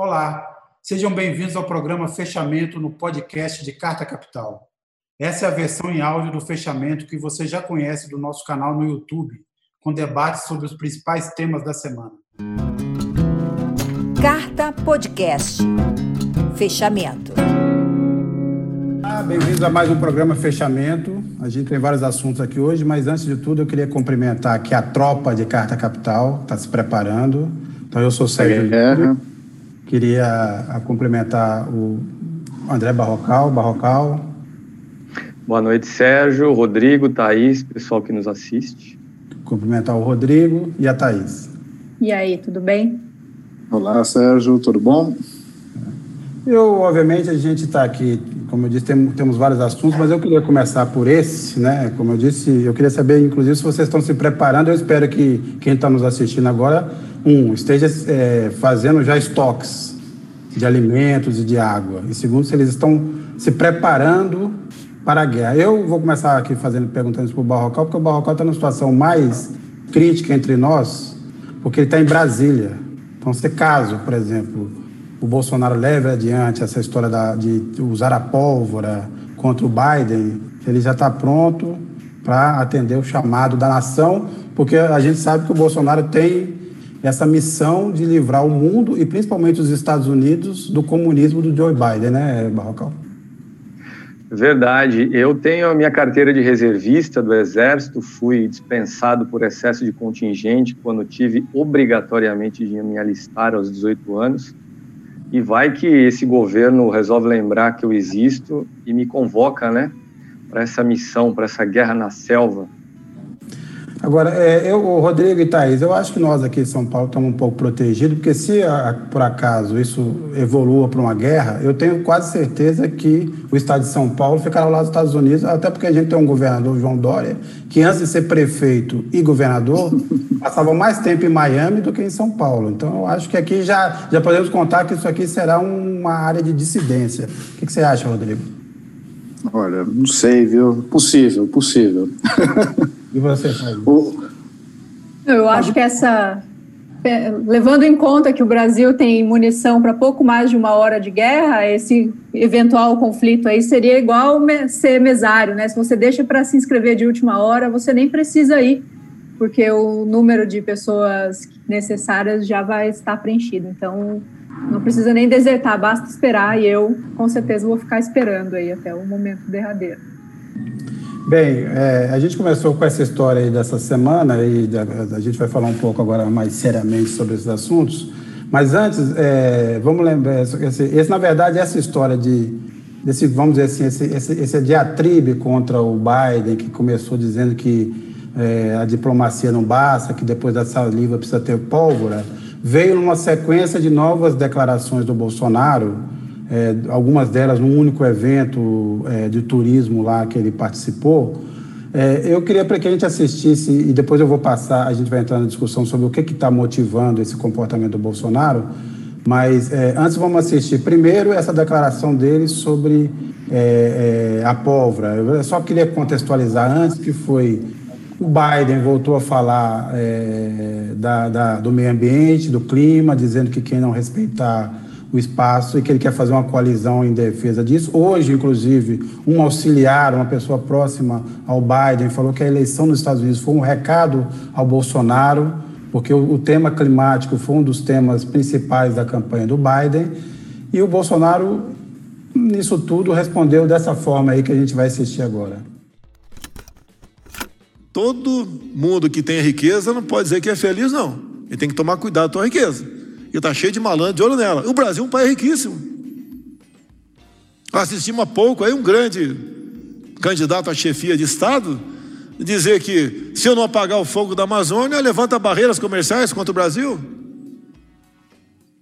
Olá, sejam bem-vindos ao programa Fechamento no podcast de Carta Capital. Essa é a versão em áudio do fechamento que você já conhece do nosso canal no YouTube, com debates sobre os principais temas da semana. Carta Podcast. Fechamento. Ah, bem-vindos a mais um programa Fechamento. A gente tem vários assuntos aqui hoje, mas antes de tudo eu queria cumprimentar aqui a tropa de Carta Capital, está se preparando. Então eu sou Sérgio. É. Queria cumprimentar o André Barrocal. Barrocal. Boa noite, Sérgio, Rodrigo, Thaís, pessoal que nos assiste. Cumprimentar o Rodrigo e a Thaís. E aí, tudo bem? Olá, Sérgio, tudo bom? Eu, obviamente, a gente está aqui, como eu disse, tem, temos vários assuntos, mas eu queria começar por esse, né? Como eu disse, eu queria saber, inclusive, se vocês estão se preparando. Eu espero que quem está nos assistindo agora um, esteja é, fazendo já estoques de alimentos e de água. E segundo, se eles estão se preparando para a guerra. Eu vou começar aqui fazendo perguntando para o Barrocal, porque o Barrocal está numa situação mais crítica entre nós, porque ele está em Brasília. Então, se caso, por exemplo, o Bolsonaro leve adiante essa história da, de usar a pólvora contra o Biden, ele já está pronto para atender o chamado da nação, porque a gente sabe que o Bolsonaro tem essa missão de livrar o mundo e principalmente os Estados Unidos do comunismo do Joe Biden, né, Barrocal? Verdade. Eu tenho a minha carteira de reservista do Exército, fui dispensado por excesso de contingente quando tive obrigatoriamente de me alistar aos 18 anos. E vai que esse governo resolve lembrar que eu existo e me convoca, né, para essa missão, para essa guerra na selva Agora, é, eu, Rodrigo e Thaís, eu acho que nós aqui em São Paulo estamos um pouco protegidos, porque se a, por acaso isso evolua para uma guerra, eu tenho quase certeza que o estado de São Paulo ficará ao lado dos Estados Unidos, até porque a gente tem um governador, João Dória, que antes de ser prefeito e governador, passava mais tempo em Miami do que em São Paulo. Então, eu acho que aqui já, já podemos contar que isso aqui será uma área de dissidência. O que, que você acha, Rodrigo? Olha, não sei, viu? Possível, possível. E você, Fábio? Eu acho que essa. É, levando em conta que o Brasil tem munição para pouco mais de uma hora de guerra, esse eventual conflito aí seria igual ser mesário, né? Se você deixa para se inscrever de última hora, você nem precisa ir, porque o número de pessoas necessárias já vai estar preenchido. Então, não precisa nem desertar, basta esperar e eu, com certeza, vou ficar esperando aí até o momento derradeiro. Bem, é, a gente começou com essa história aí dessa semana e a, a, gente vai falar um pouco agora mais seriamente sobre esses assuntos. Mas antes, é, vamos lembrar, esse, esse, na verdade, essa história de, desse, vamos dizer assim, esse, esse, esse diatribe contra o Biden, que começou dizendo que é, a diplomacia não basta, que depois da saliva precisa ter pólvora, veio numa sequência de novas declarações do Bolsonaro, é, algumas delas num único evento é, de turismo lá que ele participou. É, eu queria para que a gente assistisse, e depois eu vou passar, a gente vai entrar na discussão sobre o que está motivando esse comportamento do Bolsonaro, mas é, antes vamos assistir primeiro essa declaração dele sobre é, é, a pólvora. Eu só queria contextualizar antes que foi o Biden voltou a falar da, da, do meio ambiente, do clima, dizendo que quem não respeitar o espaço e que ele quer fazer uma coalizão em defesa disso. Hoje, inclusive, um auxiliar, uma pessoa próxima ao Biden, falou que a eleição nos Estados Unidos foi um recado ao Bolsonaro, porque o, o tema climático foi um dos temas principais da campanha do Biden. E o Bolsonaro, nisso tudo, respondeu dessa forma aí que a gente vai assistir agora. Todo mundo que tem riqueza não pode dizer que é feliz, não. Ele tem que tomar cuidado com a riqueza. E está cheio de malandro de olho nela. O Brasil é um país riquíssimo. Assistimos há pouco aí um grande candidato à chefia de Estado dizer que se eu não apagar o fogo da Amazônia, levanta barreiras comerciais contra o Brasil.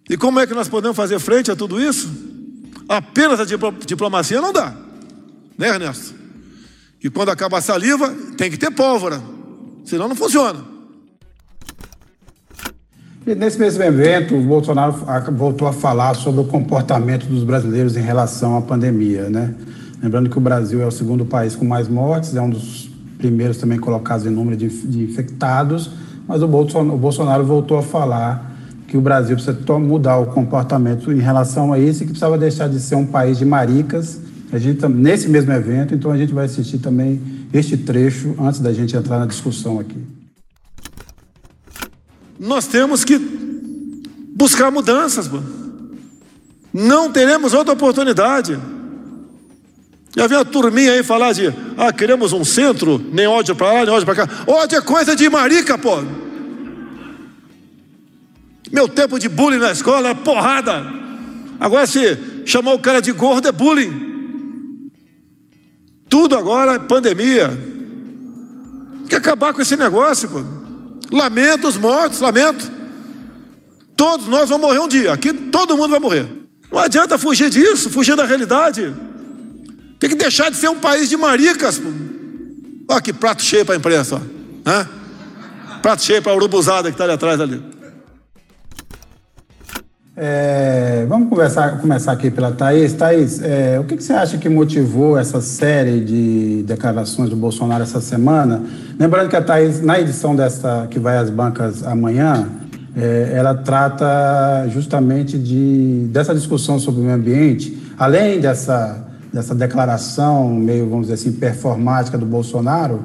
E como é que nós podemos fazer frente a tudo isso? Apenas a diplomacia não dá, né, Ernesto? E quando acaba a saliva, tem que ter pólvora, senão não funciona. Nesse mesmo evento, o Bolsonaro voltou a falar sobre o comportamento dos brasileiros em relação à pandemia, né? Lembrando que o Brasil é o segundo país com mais mortes, é um dos primeiros também colocados em número de, de infectados, mas o Bolsonaro, o Bolsonaro, voltou a falar que o Brasil precisa mudar o comportamento em relação a isso e que precisava deixar de ser um país de maricas. A gente nesse mesmo evento, então a gente vai assistir também este trecho antes da gente entrar na discussão aqui. Nós temos que buscar mudanças, mano. Não teremos outra oportunidade. Já vi a turminha aí falar de, ah, queremos um centro, nem ódio para lá, nem ódio para cá. Ódio é coisa de marica, pô. Meu tempo de bullying na escola era porrada. Agora, se chamar o cara de gordo é bullying. Tudo agora é pandemia. Tem que acabar com esse negócio, pô. Lamento os mortos, lamento. Todos nós vamos morrer um dia. Aqui todo mundo vai morrer. Não adianta fugir disso, fugir da realidade. Tem que deixar de ser um país de maricas. Olha que prato cheio para a imprensa. Ó. Hã? Prato cheio para a urubuzada que está ali atrás ali. É, vamos conversar, começar aqui pela Thaís. Thaís, é, o que, que, você acha que motivou essa série de declarações do Bolsonaro essa semana? Lembrando que a Thaís, na edição dessa que vai às bancas amanhã, é, ela trata justamente de, dessa discussão sobre o meio ambiente, além dessa, dessa declaração meio, vamos dizer assim, performática do Bolsonaro,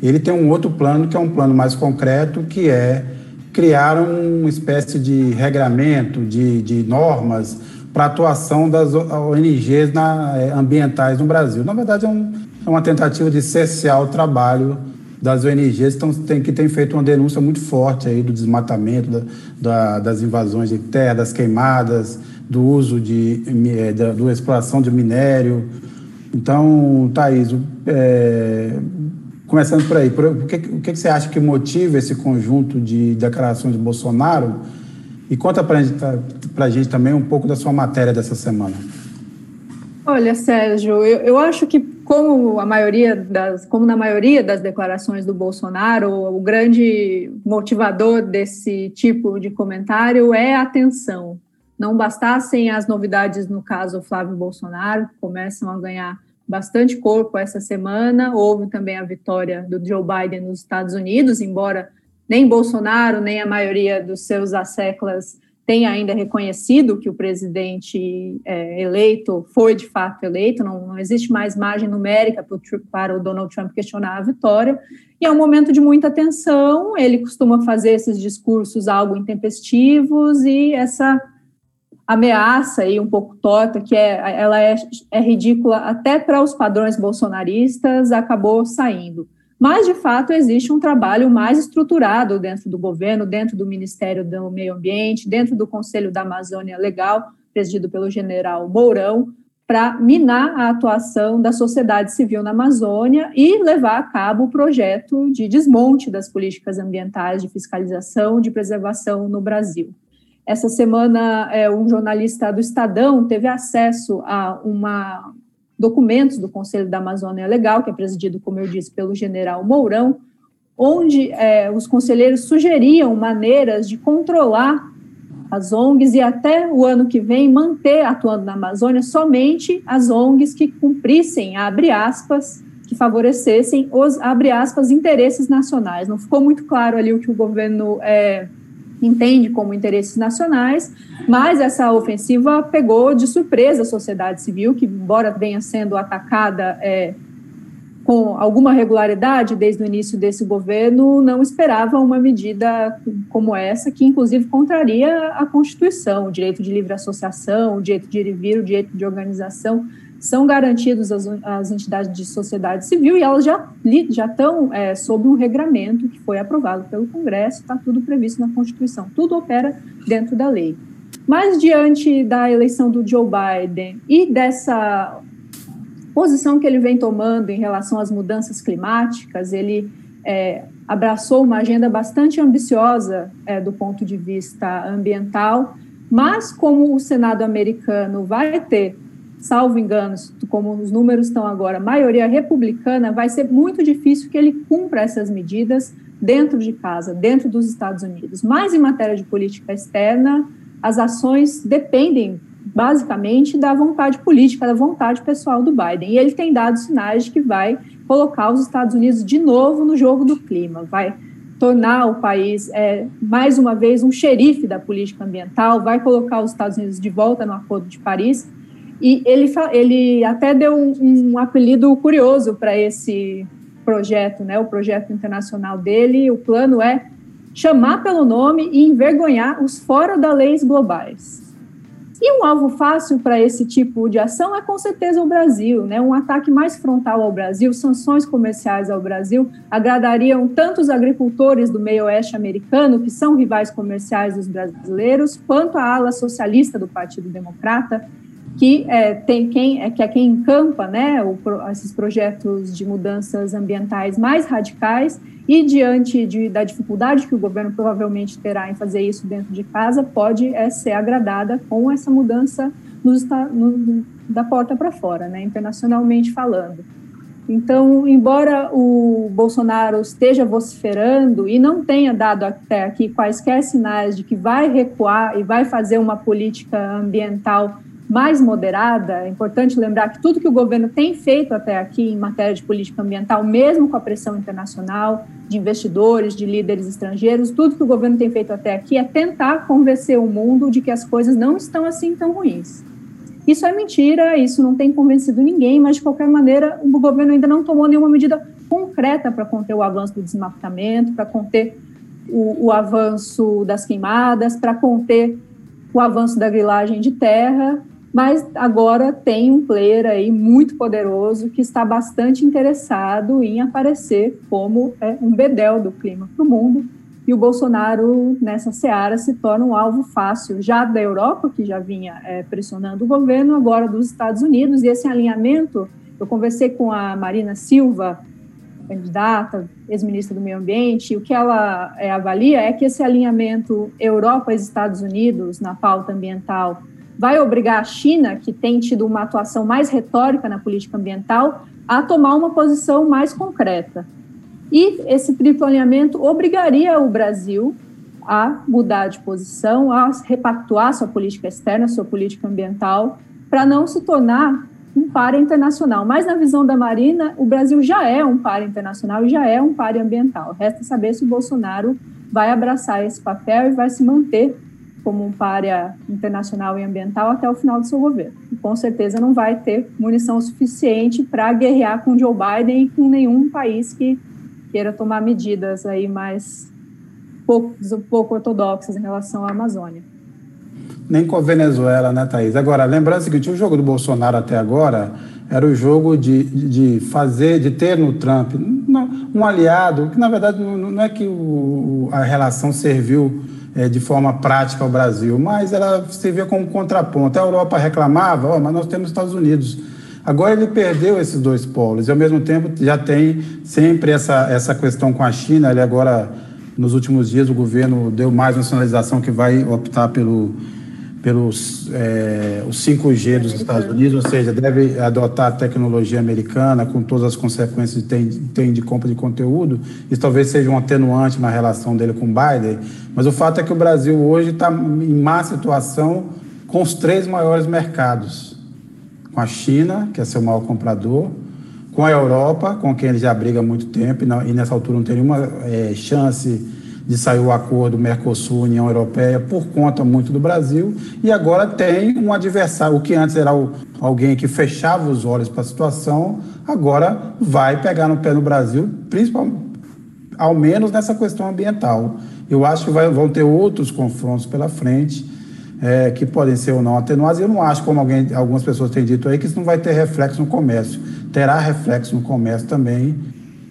ele tem um outro plano, que é um plano mais concreto, que é criar uma espécie de regramento, de, de normas para a atuação das ONGs na, é, ambientais no Brasil. Na verdade, é, um, é uma tentativa de cessar o trabalho das ONGs então, tem, que tem feito uma denúncia muito forte aí do desmatamento, da, da, das invasões de terra, das queimadas, do uso de, é, da exploração de minério. Então, Thaís, é, começando por aí, por, o, que, o que você acha que motiva esse conjunto de declarações de Bolsonaro? E conta para a gente também um pouco da sua matéria dessa semana. Olha, Sérgio, eu, eu acho que como a maioria das, como na maioria das declarações do Bolsonaro, o grande motivador desse tipo de comentário é a atenção. Não bastassem as novidades no caso Flávio Bolsonaro, que começam a ganhar bastante corpo essa semana. Houve também a vitória do Joe Biden nos Estados Unidos, embora nem Bolsonaro nem a maioria dos seus asseclas tem ainda reconhecido que o presidente é, eleito foi de fato eleito, não, não existe mais margem numérica para o Donald Trump questionar a vitória, e é um momento de muita tensão. Ele costuma fazer esses discursos algo intempestivos e essa ameaça aí um pouco torta, que é, ela é, é ridícula até para os padrões bolsonaristas, acabou saindo. Mas, de fato, existe um trabalho mais estruturado dentro do governo, dentro do Ministério do Meio Ambiente, dentro do Conselho da Amazônia Legal, presidido pelo general Mourão, para minar a atuação da sociedade civil na Amazônia e levar a cabo o projeto de desmonte das políticas ambientais de fiscalização, de preservação no Brasil. Essa semana, é, um jornalista do Estadão teve acesso a uma, documentos do Conselho da Amazônia Legal, que é presidido, como eu disse, pelo general Mourão, onde é, os conselheiros sugeriam maneiras de controlar as ONGs e até o ano que vem manter atuando na Amazônia somente as ONGs que cumprissem, abre aspas, que favorecessem os, abre aspas, interesses nacionais. Não ficou muito claro ali o que o governo é, entende como interesses nacionais, mas essa ofensiva pegou de surpresa a sociedade civil, que, embora venha sendo atacada é, com alguma regularidade desde o início desse governo, não esperava uma medida como essa, que inclusive contraria a Constituição, o direito de livre associação, o direito de ir e vir, o direito de organização são garantidos às, entidades de sociedade civil e elas já, já estão é, sob um regramento que foi aprovado pelo Congresso, está tudo previsto na Constituição, tudo opera dentro da lei. Mas diante da eleição do Joe Biden e dessa posição que ele vem tomando em relação às mudanças climáticas, ele é, abraçou uma agenda bastante ambiciosa é, do ponto de vista ambiental, mas como o Senado americano vai ter salvo engano, como os números estão agora, maioria republicana, vai ser muito difícil que ele cumpra essas medidas dentro de casa, dentro dos Estados Unidos. Mas em matéria de política externa, as ações dependem basicamente da vontade política, da vontade pessoal do Biden. E ele tem dado sinais de que vai colocar os Estados Unidos de novo no jogo do clima, vai tornar o país, é, mais uma vez, um xerife da política ambiental, vai colocar os Estados Unidos de volta no Acordo de Paris. E ele, ele até deu um, um apelido curioso para esse projeto, né, o projeto internacional dele. O plano é chamar pelo nome e envergonhar os fora da leis globais. E um alvo fácil para esse tipo de ação é com certeza o Brasil, né? Um ataque mais frontal ao Brasil, sanções comerciais ao Brasil agradariam tanto os agricultores do meio oeste americano, que são rivais comerciais dos brasileiros, quanto a ala socialista do Partido Democrata, que é, tem quem é que é quem encampa, né, o, esses projetos de mudanças ambientais mais radicais e diante de, da dificuldade que o governo provavelmente terá em fazer isso dentro de casa, pode é, ser agradada com essa mudança nos, no, da porta para fora, né, internacionalmente falando. Então, embora o Bolsonaro esteja vociferando e não tenha dado até aqui quaisquer sinais de que vai recuar e vai fazer uma política ambiental mais moderada, é importante lembrar que tudo que o governo tem feito até aqui em matéria de política ambiental, mesmo com a pressão internacional, de investidores, de líderes estrangeiros, tudo que o governo tem feito até aqui é tentar convencer o mundo de que as coisas não estão assim tão ruins. Isso é mentira, isso não tem convencido ninguém, mas de qualquer maneira o governo ainda não tomou nenhuma medida concreta para conter o avanço do desmatamento, para conter o, o avanço das queimadas, para conter o avanço da grilagem de terra mas agora tem um player aí muito poderoso que está bastante interessado em aparecer como é, um bedel do clima para o mundo, e o Bolsonaro, nessa seara, se torna um alvo fácil, já da Europa, que já vinha é, pressionando o governo, agora dos Estados Unidos, e esse alinhamento, eu conversei com a Marina Silva, candidata, ex-ministra do Meio Ambiente, e o que ela é, avalia é que esse alinhamento Europa Estados Unidos na pauta ambiental vai obrigar a China, que tem tido uma atuação mais retórica na política ambiental, a tomar uma posição mais concreta. E esse triplo alinhamento obrigaria o Brasil a mudar de posição, a repactuar sua política externa, sua política ambiental, para não se tornar um par internacional. Mas na visão da Marina, o Brasil já é um par internacional e já é um par ambiental. Resta saber se o Bolsonaro vai abraçar esse papel e vai se manter como um párea internacional e ambiental até o final do seu governo. E com certeza não vai ter munição suficiente para guerrear com Joe Biden e com nenhum país que queira tomar medidas aí mais pouco, pouco ortodoxas em relação à Amazônia. Nem com a Venezuela, né, Thaís? Agora, lembrando o seguinte, o jogo do Bolsonaro até agora era o jogo de, de fazer, de ter no Trump um aliado, que na verdade não é que o, a relação serviu é, de forma prática ao Brasil, mas ela servia como contraponto. A Europa reclamava, oh, mas nós temos Estados Unidos. Agora ele perdeu esses dois polos e, ao mesmo tempo, já tem sempre essa, essa questão com a China. Ele agora, nos últimos dias, o governo deu mais uma sinalização que vai optar pelo pelos é, os 5G dos Estados Unidos, ou seja, deve adotar a tecnologia americana com todas as consequências que tem, tem de compra de conteúdo. Isso talvez seja um atenuante na relação dele com Biden, mas o fato é que o Brasil hoje está em má situação com os três maiores mercados: com a China, que é seu maior comprador, com a Europa, com quem ele já briga há muito tempo, e, não, e nessa altura não tem nenhuma é, chance de sair o acordo Mercosul-União Europeia por conta muito do Brasil, e agora tem um adversário, o que antes era o, alguém que fechava os olhos para a situação, agora vai pegar no pé no Brasil, principalmente, ao menos nessa questão ambiental. Eu acho que vai, vão ter outros confrontos pela frente, é, que podem ser ou não atenuados. Eu não acho, como alguém, algumas pessoas têm dito aí, que isso não vai ter reflexo no comércio. Terá reflexo no comércio também,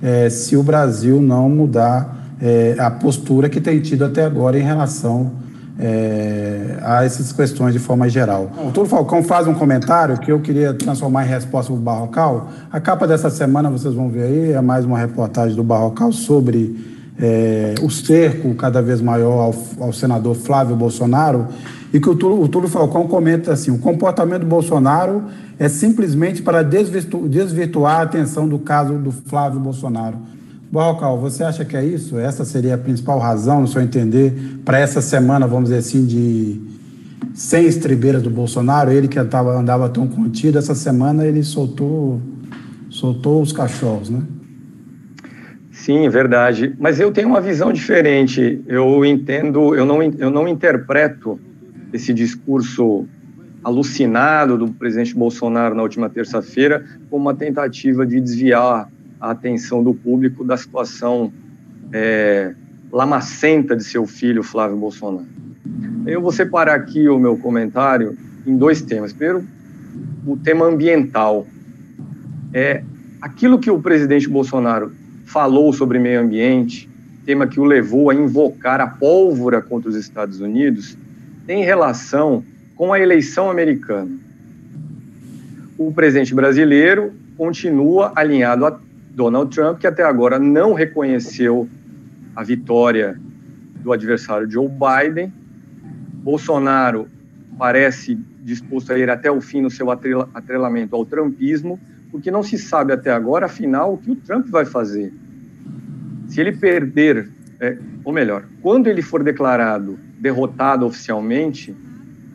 é, se o Brasil não mudar é, a postura que tem tido até agora em relação é, a essas questões de forma geral. O Túlio Falcão faz um comentário que eu queria transformar em resposta para o Barrocal. A capa dessa semana, vocês vão ver aí, é mais uma reportagem do Barrocal sobre é, o cerco cada vez maior ao, ao, senador Flávio Bolsonaro, e que o Túlio, o Túlio Falcão comenta assim: o comportamento do Bolsonaro é simplesmente para desvirtu, desvirtuar a atenção do caso do Flávio Bolsonaro. Barrocal, você acha que é isso? Essa seria a principal razão, no seu entender, para essa semana, vamos dizer assim, de sem estribeiras do Bolsonaro, ele que andava, andava tão contido, essa semana ele soltou, soltou os cachorros, né? Sim, verdade. Mas eu tenho uma visão diferente. Eu entendo, eu não, eu não interpreto esse discurso alucinado do presidente Bolsonaro na última terça-feira como uma tentativa de desviar a atenção do público da situação é, lamacenta de seu filho, Flávio Bolsonaro. Eu vou separar aqui o meu comentário em dois temas. Primeiro, o tema ambiental. É aquilo que o presidente Bolsonaro falou sobre meio ambiente, tema que o levou a invocar a pólvora contra os Estados Unidos, tem relação com a eleição americana. O presidente brasileiro continua alinhado a Donald Trump, que até agora não reconheceu a vitória do adversário Joe Biden. Bolsonaro parece disposto a ir até o fim no seu atrelamento ao trumpismo, porque não se sabe até agora, afinal, o que o Trump vai fazer. Se ele perder, é, ou melhor, quando ele for declarado derrotado oficialmente,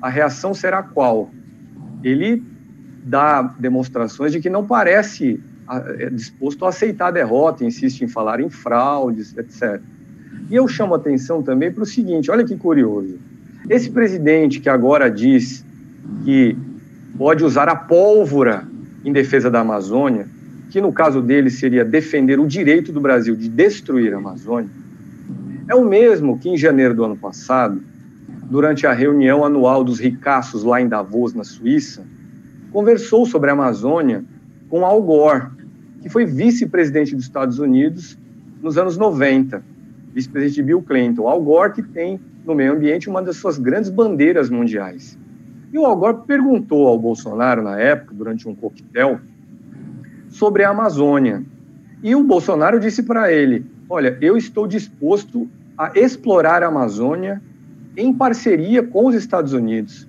a reação será qual? Ele dá demonstrações de que não parece é disposto a aceitar a derrota, insiste em falar em fraudes, etc. E eu chamo atenção também para o seguinte: olha que curioso. Esse presidente que agora diz que pode usar a pólvora em defesa da Amazônia, que no caso dele seria defender o direito do Brasil de destruir a Amazônia, é o mesmo que em janeiro do ano passado, durante a reunião anual dos ricaços lá em Davos, na Suíça, conversou sobre a Amazônia com Al Gore, que foi vice-presidente dos Estados Unidos nos anos 90, vice-presidente de Bill Clinton. Al Gore que tem no meio ambiente uma das suas grandes bandeiras mundiais. E o Al Gore perguntou ao Bolsonaro na época, durante um coquetel, sobre a Amazônia. E o Bolsonaro disse para ele: "Olha, eu estou disposto a explorar a Amazônia em parceria com os Estados Unidos."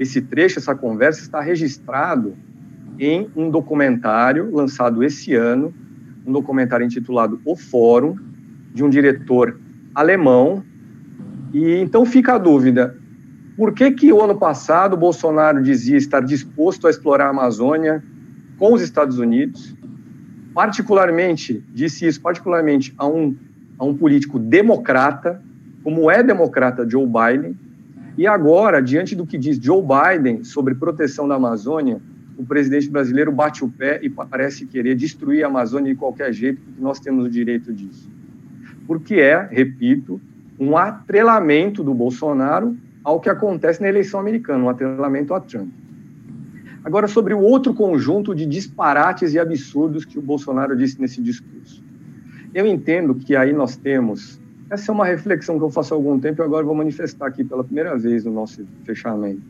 Esse trecho, essa conversa está registrado em um documentário lançado esse ano, um documentário intitulado O Fórum, de um diretor alemão. E então fica a dúvida: por que que o ano passado Bolsonaro dizia estar disposto a explorar a Amazônia com os Estados Unidos? Particularmente, disse isso particularmente a um, a um político democrata, como é democrata Joe Biden, e agora, diante do que diz Joe Biden sobre proteção da Amazônia, o presidente brasileiro bate o pé e parece querer destruir a Amazônia de qualquer jeito, porque nós temos o direito disso. Porque é, repito, um atrelamento do Bolsonaro ao que acontece na eleição americana, um atrelamento a Trump. Agora, sobre o outro conjunto de disparates e absurdos que o Bolsonaro disse nesse discurso. Eu entendo que aí nós temos. Essa é uma reflexão que eu faço há algum tempo e agora vou manifestar aqui pela primeira vez no nosso fechamento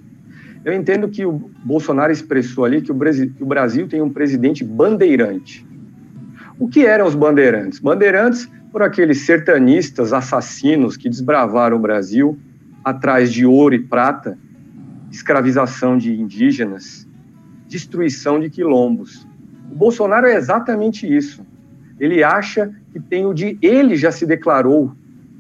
eu entendo que o Bolsonaro expressou ali que o, Brasil, que o Brasil tem um presidente bandeirante. O que eram os bandeirantes? Bandeirantes por aqueles sertanistas assassinos que desbravaram o Brasil atrás de ouro e prata, escravização de indígenas, destruição de quilombos. O Bolsonaro é exatamente isso. Ele acha que tem o de. Ele já se declarou,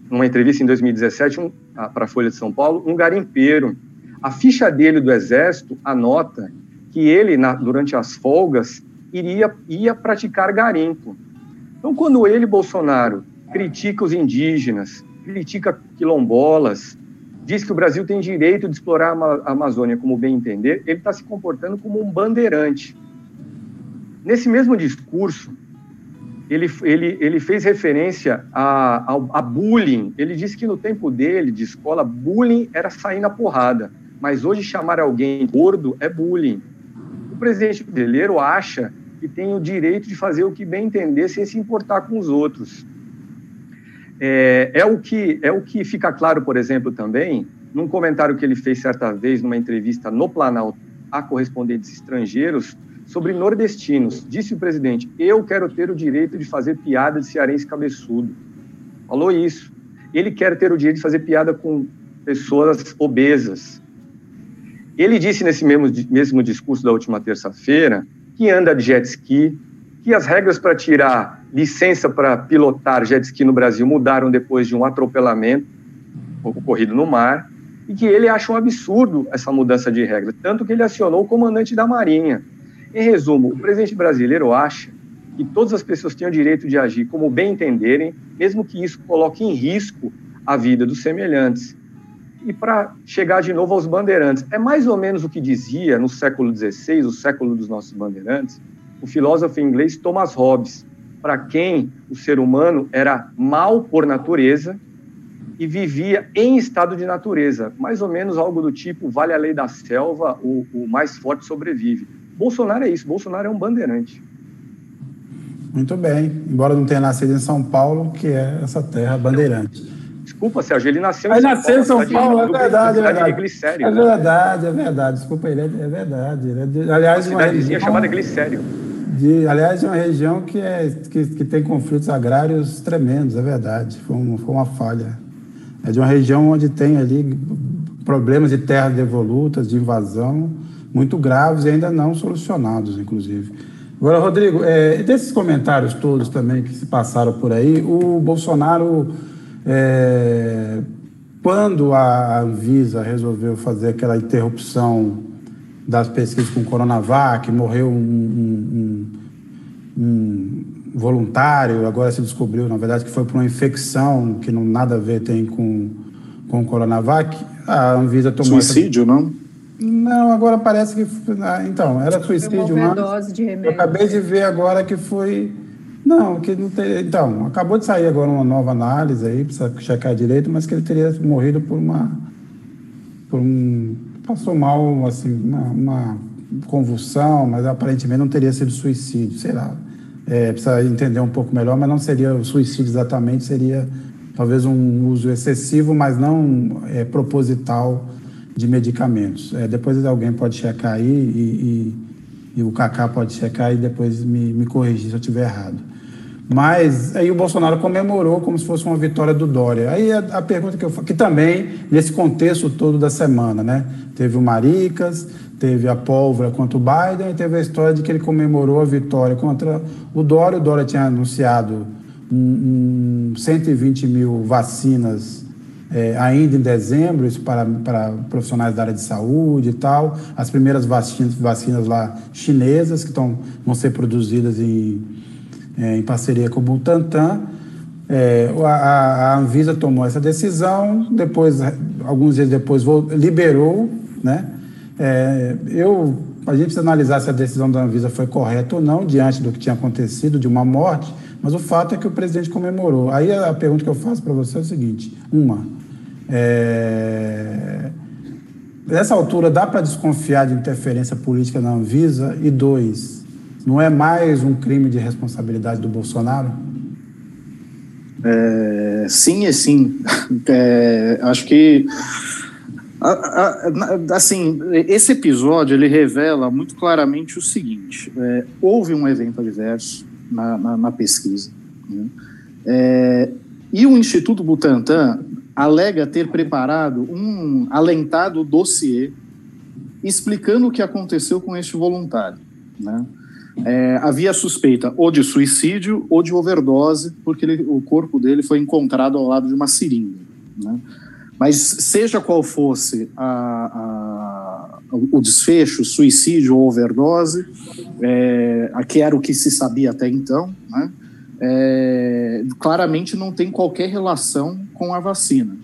numa entrevista em 2017 um, para a Folha de São Paulo, um garimpeiro a ficha dele do Exército anota que ele, na, durante as folgas, iria ia praticar garimpo. Então, quando ele, Bolsonaro, critica os indígenas, critica quilombolas, diz que o Brasil tem direito de explorar a Amazônia como bem entender, ele está se comportando como um bandeirante. Nesse mesmo discurso, ele, ele, ele fez referência a, a, a bullying. Ele disse que no tempo dele, de escola, bullying era sair na porrada. Mas hoje chamar alguém gordo é bullying. O presidente brasileiro acha que tem o direito de fazer o que bem entender sem se importar com os outros. É, é, o que, é o que fica claro, por exemplo, também, num comentário que ele fez certa vez numa entrevista no Planalto a correspondentes estrangeiros sobre nordestinos. Disse o presidente: Eu quero ter o direito de fazer piada de cearense cabeçudo. Falou isso. Ele quer ter o direito de fazer piada com pessoas obesas. Ele disse nesse mesmo, mesmo discurso da última terça-feira que anda de jet ski, que as regras para tirar licença para pilotar jet ski no Brasil mudaram depois de um atropelamento ocorrido no mar, e que ele acha um absurdo essa mudança de regra, tanto que ele acionou o comandante da Marinha. Em resumo, o presidente brasileiro acha que todas as pessoas têm o direito de agir como bem entenderem, mesmo que isso coloque em risco a vida dos semelhantes. E para chegar de novo aos bandeirantes, é mais ou menos o que dizia no século XVI, o século dos nossos bandeirantes, o filósofo inglês Thomas Hobbes, para quem o ser humano era mal por natureza e vivia em estado de natureza, mais ou menos algo do tipo vale a lei da selva, o, o mais forte sobrevive. Bolsonaro é isso, Bolsonaro é um bandeirante. Muito bem, embora não tenha nascido em São Paulo, que é essa terra bandeirante. Desculpa, Sérgio, ele nasceu em São Paulo. nasceu em São Paulo, é verdade, é verdade. Glicério, é né? verdade, é verdade. Desculpa, ele é, verdade. Ele é de, aliás, uma cidadezinha chamada Glicério. De, aliás, é uma região que, é, que, que tem conflitos agrários tremendos, é verdade. Foi, um, foi uma falha. É de uma região onde tem ali problemas de terras devolutas, de invasão, muito graves e ainda não solucionados, inclusive. Agora, Rodrigo, é, desses comentários todos também que se passaram por aí, o Bolsonaro, é, quando a Anvisa resolveu fazer aquela interrupção das pesquisas com Coronavac, morreu um, um, um voluntário, agora se descobriu, na verdade, que foi por uma infecção que não nada a ver tem com, com o Coronavac, a Anvisa tomou... Suicídio, essa... não? Não, agora parece que. Ah, então, era suicídio remédio. Eu acabei de ver agora que foi. Não, que não teria. Então, acabou de sair agora uma nova análise aí, precisa checar direito, mas que ele teria morrido por uma. Por um. Passou mal, assim, uma, uma convulsão, mas aparentemente não teria sido suicídio, sei lá. É, precisa entender um pouco melhor, mas não seria o suicídio exatamente, seria talvez um uso excessivo, mas não é, proposital de medicamentos. É, depois alguém pode checar aí e, e, e, o Cacá pode checar e depois me, me corrigir se eu estiver errado. Mas aí o Bolsonaro comemorou como se fosse uma vitória do Dória. Aí a, a pergunta que eu faço, que também, nesse contexto todo da semana, né? Teve o Maricas, teve a pólvora contra o Biden e teve a história de que ele comemorou a vitória contra o Dória. O Dória tinha anunciado um, um 120 mil vacinas é, ainda em dezembro, isso para, para profissionais da área de saúde e tal. As primeiras vacinas, vacinas lá chinesas, que estão, vão ser produzidas em, é, em parceria com o Butantan. É, a, a, Anvisa tomou essa decisão, depois, alguns dias depois, liberou. Né? É, eu, a gente precisa analisar se a decisão da Anvisa foi correta ou não, diante do que tinha acontecido, de uma morte, mas o fato é que o presidente comemorou. Aí a pergunta que eu faço para você é o seguinte: uma, é... Nessa altura, dá para desconfiar de interferência política na Anvisa? E dois, não é mais um crime de responsabilidade do Bolsonaro? É, sim e sim. É, acho que assim esse episódio ele revela muito claramente o seguinte: é, houve um evento adverso na, na, na pesquisa né? É, e o Instituto Butantan alega ter preparado um alentado dossiê explicando o que aconteceu com este voluntário. Né? É, havia suspeita ou de suicídio ou de overdose, porque ele, o corpo dele foi encontrado ao lado de uma seringa. Né? Mas seja qual fosse a, a, o desfecho, suicídio ou overdose, é, que era o que se sabia até então, né? é, claramente não tem qualquer relação com a vacina.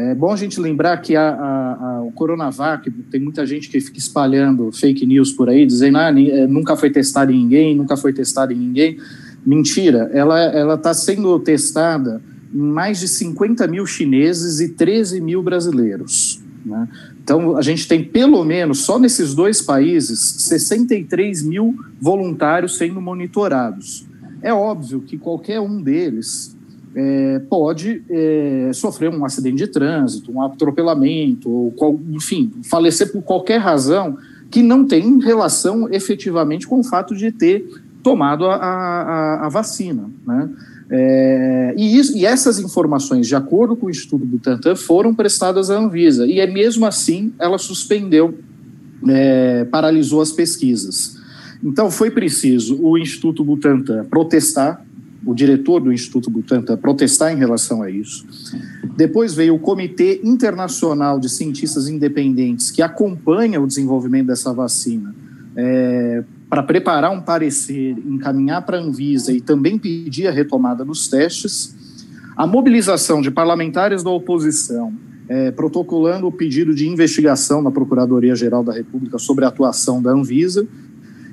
É bom a gente lembrar que a, a, a, o Coronavac, tem muita gente que fica espalhando fake news por aí, dizendo ah, é, nunca foi testado em ninguém, nunca foi testado em ninguém. Mentira, ela está sendo testada em mais de 50 mil chineses e 13 mil brasileiros. Né? Então, a gente tem pelo menos, só nesses dois países, 63 mil voluntários sendo monitorados. É óbvio que qualquer um deles é, pode é, sofrer um acidente de trânsito, um atropelamento, ou qual, enfim, falecer por qualquer razão que não tem relação efetivamente com o fato de ter tomado a, a, a vacina. Né? É, e, isso, e, essas informações, de acordo com o Instituto Butantan, foram prestadas à Anvisa, e é mesmo assim ela suspendeu, é, paralisou as pesquisas. Então, foi preciso o Instituto Butantan protestar, o diretor do Instituto Butantan protestar em relação a isso. Depois veio o Comitê Internacional de Cientistas Independentes, que acompanha o desenvolvimento dessa vacina, é, para preparar um parecer, encaminhar para a Anvisa e também pedir a retomada dos testes, a mobilização de parlamentares da oposição, é, protocolando o pedido de investigação na Procuradoria-Geral da República sobre a atuação da Anvisa,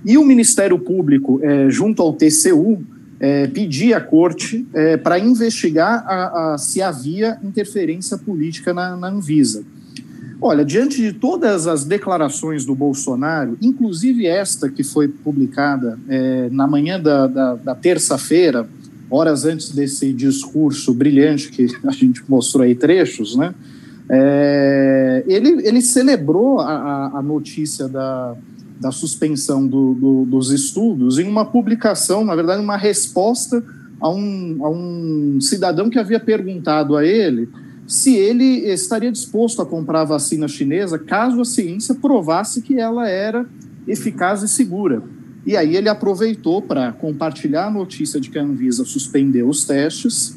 e o Ministério Público, é, junto ao TCU, é, pedir à Corte é, para investigar a, a, se havia interferência política na, na Anvisa. Olha, diante de todas as declarações do Bolsonaro, inclusive esta que foi publicada é, na manhã da, da, da terça-feira, horas antes desse discurso brilhante que a gente mostrou aí trechos, né? É, ele, ele celebrou a, a notícia da, da suspensão do, do, dos estudos em uma publicação, na verdade, uma resposta a um, a um cidadão que havia perguntado a ele se ele estaria disposto a comprar a vacina chinesa caso a ciência provasse que ela era eficaz e segura. E aí ele aproveitou para compartilhar a notícia de que a Anvisa suspendeu os testes,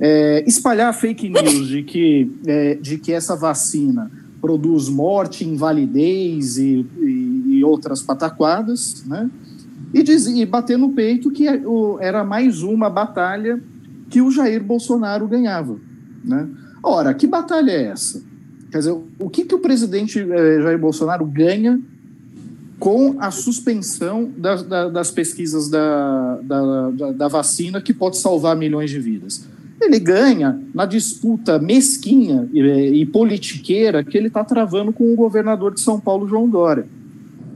é, espalhar fake news de que, é, de que essa vacina produz morte, invalidez e, e, e outras pataquadas, né? E, diz, e bater no peito que era mais uma batalha que o Jair Bolsonaro ganhava, né? Ora, que batalha é essa? Quer dizer, o que, que o presidente eh, Jair Bolsonaro ganha com a suspensão das, das pesquisas da, da, da, vacina que pode salvar milhões de vidas? Ele ganha na disputa mesquinha e, e politiqueira que ele está travando com o governador de São Paulo, João Dória.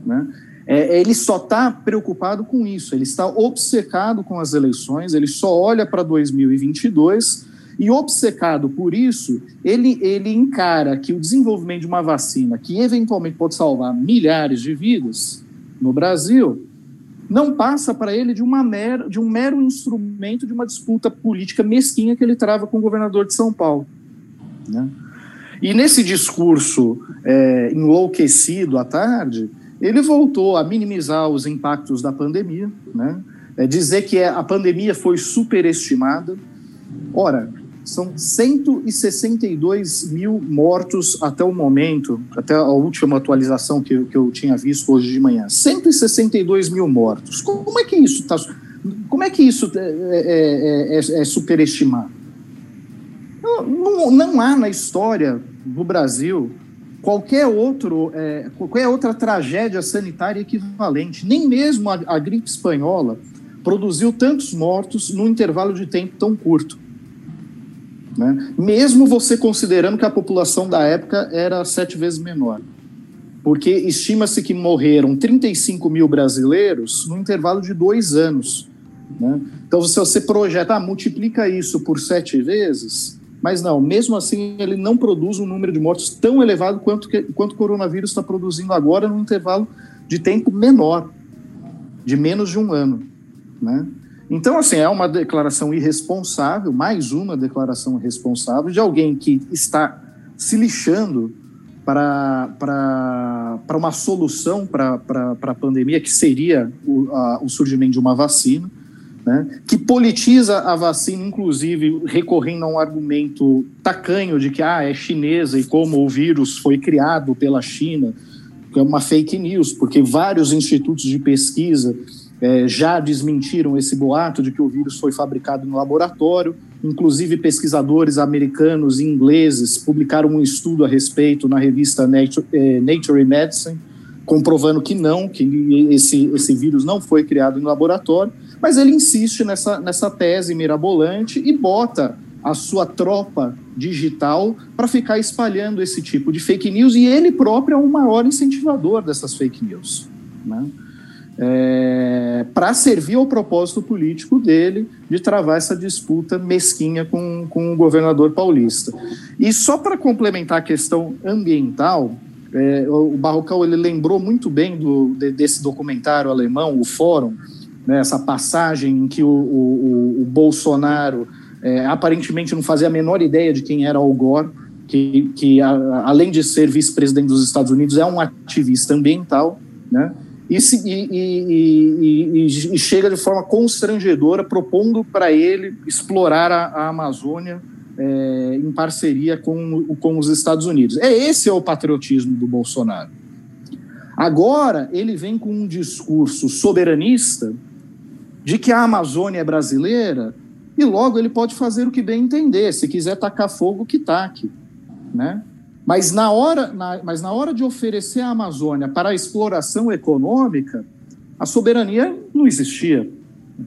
Né? É, ele só está preocupado com isso, ele está obcecado com as eleições, ele só olha para 2022 e obcecado por isso, ele, ele encara que o desenvolvimento de uma vacina que eventualmente pode salvar milhares de vidas no Brasil não passa para ele de, uma mera, de um mero instrumento de uma disputa política mesquinha que ele trava com o governador de São Paulo. Né? E nesse discurso é, enlouquecido à tarde, ele voltou a minimizar os impactos da pandemia, né? é, dizer que a pandemia foi superestimada. Ora, são 162 mil mortos até o momento, até a última atualização que, eu, que eu tinha visto hoje de manhã. 162 mil mortos. Como é que isso está? Como é que isso é, é, é, é, é superestimado? Não, não, há na história do Brasil qualquer, outro, é, qualquer outra tragédia sanitária equivalente. Nem mesmo a, a gripe espanhola produziu tantos mortos num intervalo de tempo tão curto. Né? Mesmo você considerando que a população da época era sete vezes menor. Porque estima-se que morreram 35 mil brasileiros no intervalo de dois anos. Né? Então, se você projeta, ah, multiplica isso por sete vezes, mas não, mesmo assim, ele não produz um número de mortes tão elevado quanto, que, quanto o coronavírus está produzindo agora, num intervalo de tempo menor, de menos de um ano. Né? Então, assim, é uma declaração irresponsável, mais uma declaração irresponsável de alguém que está se lixando para, uma solução para a pandemia, que seria o, a, o surgimento de uma vacina, né, que politiza a vacina, inclusive recorrendo a um argumento tacanho de que ah, é chinesa e como o vírus foi criado pela China, que é uma fake news, porque vários institutos de pesquisa é, já desmentiram esse boato de que o vírus foi fabricado no laboratório. Inclusive, pesquisadores americanos e ingleses publicaram um estudo a respeito na revista Nature, é, Nature Medicine, comprovando que não, que esse, esse vírus não foi criado no laboratório. Mas ele insiste nessa, nessa tese mirabolante e bota a sua tropa digital para ficar espalhando esse tipo de fake news, e ele próprio é o maior incentivador dessas fake news. Né? É, para servir ao propósito político dele de travar essa disputa mesquinha com, com o governador paulista. E só para complementar a questão ambiental, é, o Barrocal ele lembrou muito bem do, de, desse documentário alemão, o Fórum, né, essa passagem em que o, o, o Bolsonaro é, aparentemente não fazia a menor ideia de quem era Al Gore, que, que a, além de ser vice-presidente dos Estados Unidos, é um ativista ambiental, né? E, e, e, e, chega de forma constrangedora, propondo para ele explorar a, a Amazônia é, em parceria com, com os Estados Unidos. É esse é o patriotismo do Bolsonaro. Agora ele vem com um discurso soberanista de que a Amazônia é brasileira e logo ele pode fazer o que bem entender. Se quiser tacar fogo, que taque. Né? Mas, na hora, na, mas na hora de oferecer a Amazônia para a exploração econômica, a soberania não existia.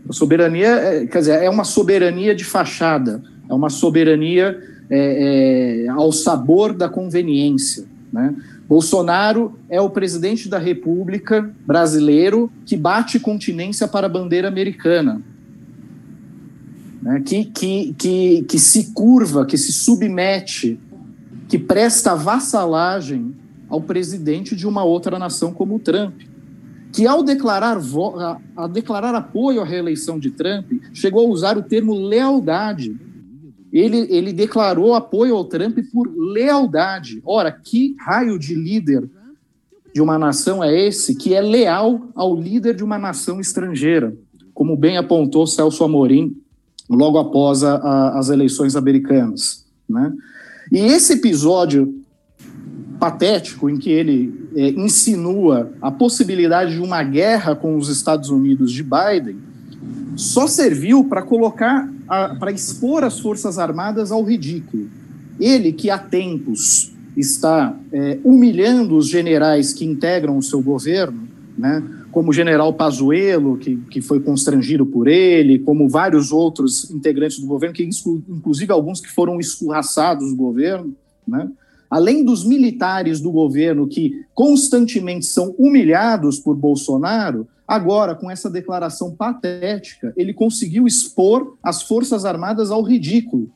A soberania, é, quer dizer, é uma soberania de fachada, é uma soberania é, é, ao sabor da conveniência. Né? Bolsonaro é o presidente da República brasileiro que bate continência para a bandeira americana, né? que, que, que, que se curva, que se submete, que presta vassalagem ao presidente de uma outra nação como o Trump que ao declarar, a, declarar apoio à reeleição de Trump, chegou a usar o termo lealdade. Ele, ele declarou apoio ao Trump por lealdade. Ora, que raio de líder de uma nação é esse que é leal ao líder de uma nação estrangeira? Como bem apontou Celso Amorim logo após a, a, as eleições americanas. Né? E esse episódio patético em que ele é, insinua a possibilidade de uma guerra com os Estados Unidos de Biden só serviu para colocar, para expor as Forças Armadas ao ridículo. Ele que há tempos está é, humilhando os generais que integram o seu governo, né, como o general Pazuello, que, que foi constrangido por ele, como vários outros integrantes do governo, que inclusive alguns que foram escorraçados do governo, né, além dos militares do governo que constantemente são humilhados por Bolsonaro, agora, com essa declaração patética, ele conseguiu expor as Forças Armadas ao ridículo.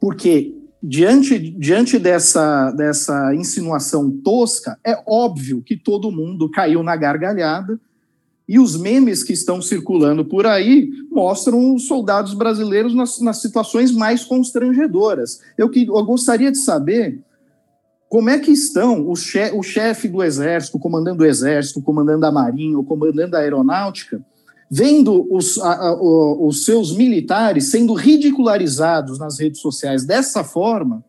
Porque, diante, diante dessa, dessa insinuação tosca, é óbvio que todo mundo caiu na gargalhada. E os memes que estão circulando por aí mostram os soldados brasileiros nas, nas situações mais constrangedoras. Eu, que, eu gostaria de saber como é que estão o, che o chefe do Exército, comandando o Exército, comandando a Marinha, comandando a Aeronáutica, vendo os, a, a, os seus militares sendo ridicularizados nas redes sociais dessa forma,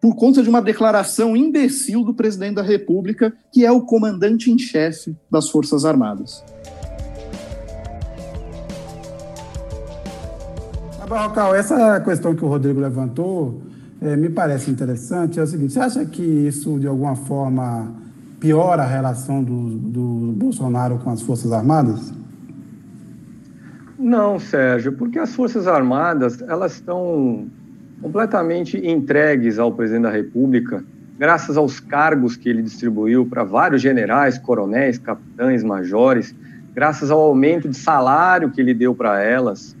por conta de uma declaração imbecil do presidente da República, que é o comandante em chefe das Forças Armadas. Barrocal, essa questão que o Rodrigo levantou é, me parece interessante é o seguinte: você acha que isso, de alguma forma, piora a relação do, do Bolsonaro com as Forças Armadas? Não, Sérgio, porque as Forças Armadas elas estão completamente entregues ao presidente da República, graças aos cargos que ele distribuiu para vários generais, coronéis, capitães, majores, graças ao aumento de salário que ele deu para elas,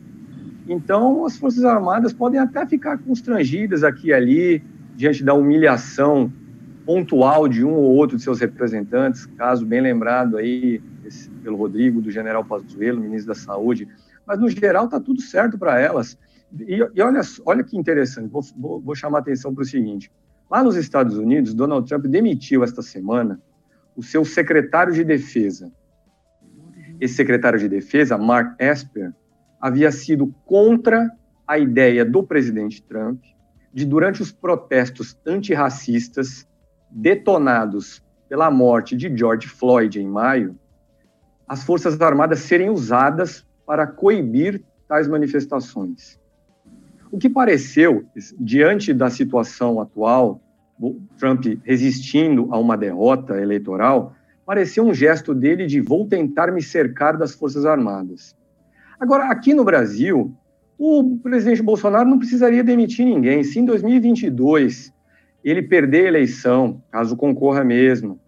então, as Forças Armadas podem até ficar constrangidas aqui e ali, diante da humilhação pontual de um ou outro de seus representantes, caso bem lembrado aí esse, pelo Rodrigo, do general Pazuello, ministro da Saúde, mas no geral está tudo certo para elas. E, e, olha, olha que interessante, vou, vou, vou chamar a atenção para o seguinte: lá nos Estados Unidos, Donald Trump demitiu esta semana o seu secretário de defesa. Esse secretário de defesa, Mark Esper, havia sido contra a ideia do presidente Trump de, durante os protestos antirracistas detonados pela morte de George Floyd em maio, as Forças Armadas serem usadas para coibir tais manifestações. O que pareceu, diante da situação atual, Trump resistindo a uma derrota eleitoral, pareceu um gesto dele de vou tentar me cercar das Forças Armadas. Agora, aqui no Brasil, o presidente Bolsonaro não precisaria demitir ninguém. Se em 2022 ele perder a eleição, caso concorra mesmo,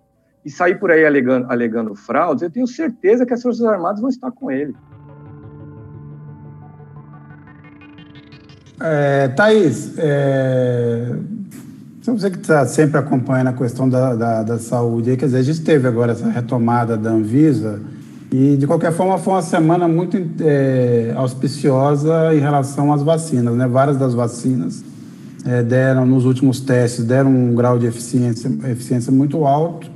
e sair por aí alegando, alegando fraudes, eu tenho certeza que as Forças Armadas vão estar com ele. É, Thaís, é, você que está sempre acompanhando a questão da, da, da saúde, quer dizer, a gente teve agora essa retomada da Anvisa, e, de qualquer forma, foi uma semana muito é, auspiciosa em relação às vacinas. Né? Várias das vacinas é, deram, nos últimos testes, deram um grau de eficiência, eficiência muito alto.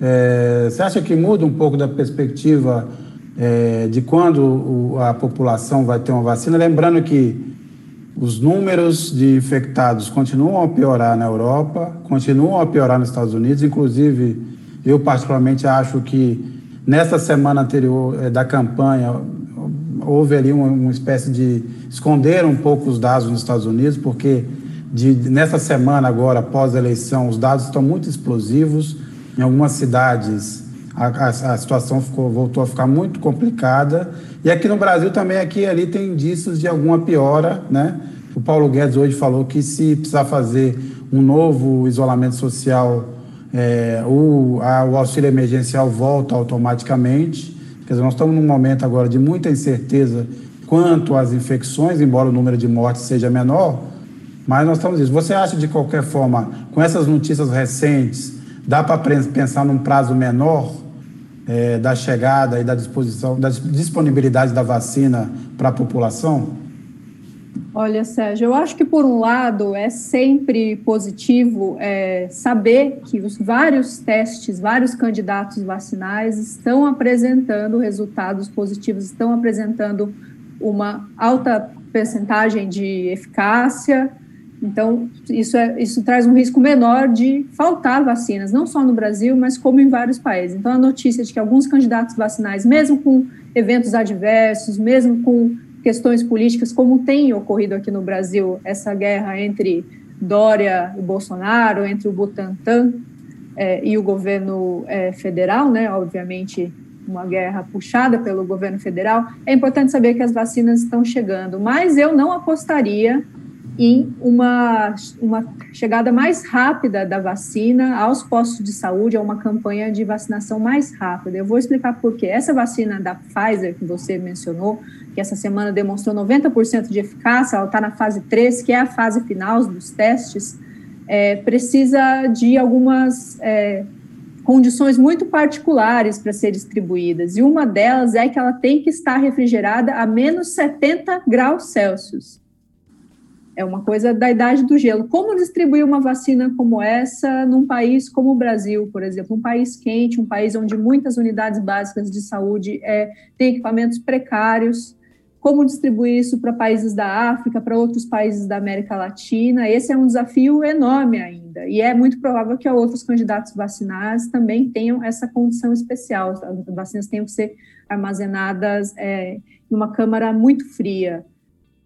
É, você acha que muda um pouco da perspectiva é, de quando o, a população vai ter uma vacina? Lembrando que os números de infectados continuam a piorar na Europa, continuam a piorar nos Estados Unidos, inclusive Eu, particularmente, acho que nessa semana anterior é, da campanha, houve ali uma, uma, espécie de esconder um pouco os dados nos Estados Unidos, porque de, nessa semana agora, após a eleição, os dados estão muito explosivos. Em algumas cidades, a, a, a situação ficou, voltou a ficar muito complicada. E aqui no Brasil também, aqui ali, tem indícios de alguma piora, né? O Paulo Guedes hoje falou que se precisar fazer um novo isolamento social, é, o, a, o auxílio emergencial volta automaticamente. Quer dizer, nós estamos num momento agora de muita incerteza quanto às infecções, embora o número de mortes seja menor, mas nós estamos isso. Você acha de qualquer forma, com essas notícias recentes, dá para pensar num prazo menor é, da chegada e da disposição, da disponibilidade da vacina para a população? Olha, Sérgio, eu acho que por um lado é sempre positivo é, saber que os vários testes, vários candidatos vacinais estão apresentando resultados positivos, estão apresentando uma alta percentagem de eficácia. Então, isso, é, isso traz um risco menor de faltar vacinas, não só no Brasil, mas como em vários países. Então, a notícia de que alguns candidatos vacinais, mesmo com eventos adversos, mesmo com questões políticas, como tem ocorrido aqui no Brasil, essa guerra entre Dória e Bolsonaro, entre o Butantan é, e o governo é, federal, né? Obviamente, uma guerra puxada pelo governo federal. É importante saber que as vacinas estão chegando, mas eu não apostaria em uma, uma chegada mais rápida da vacina aos postos de saúde, a uma campanha de vacinação mais rápida. Eu vou explicar por quê. Essa vacina da Pfizer, que você mencionou, que essa semana demonstrou 90% de eficácia, ela está na fase 3, que é a fase final dos testes, é, precisa de algumas é, condições muito particulares para ser distribuídas, e uma delas é que ela tem que estar refrigerada a menos 70 graus Celsius. É uma coisa da idade do gelo. Como distribuir uma vacina como essa num país como o Brasil, por exemplo, um país quente, um país onde muitas unidades básicas de saúde é, têm equipamentos precários? Como distribuir isso para países da África, para outros países da América Latina? Esse é um desafio enorme ainda. E é muito provável que outros candidatos vacinados também tenham essa condição especial. As vacinas tenham que ser armazenadas é, em uma câmara muito fria.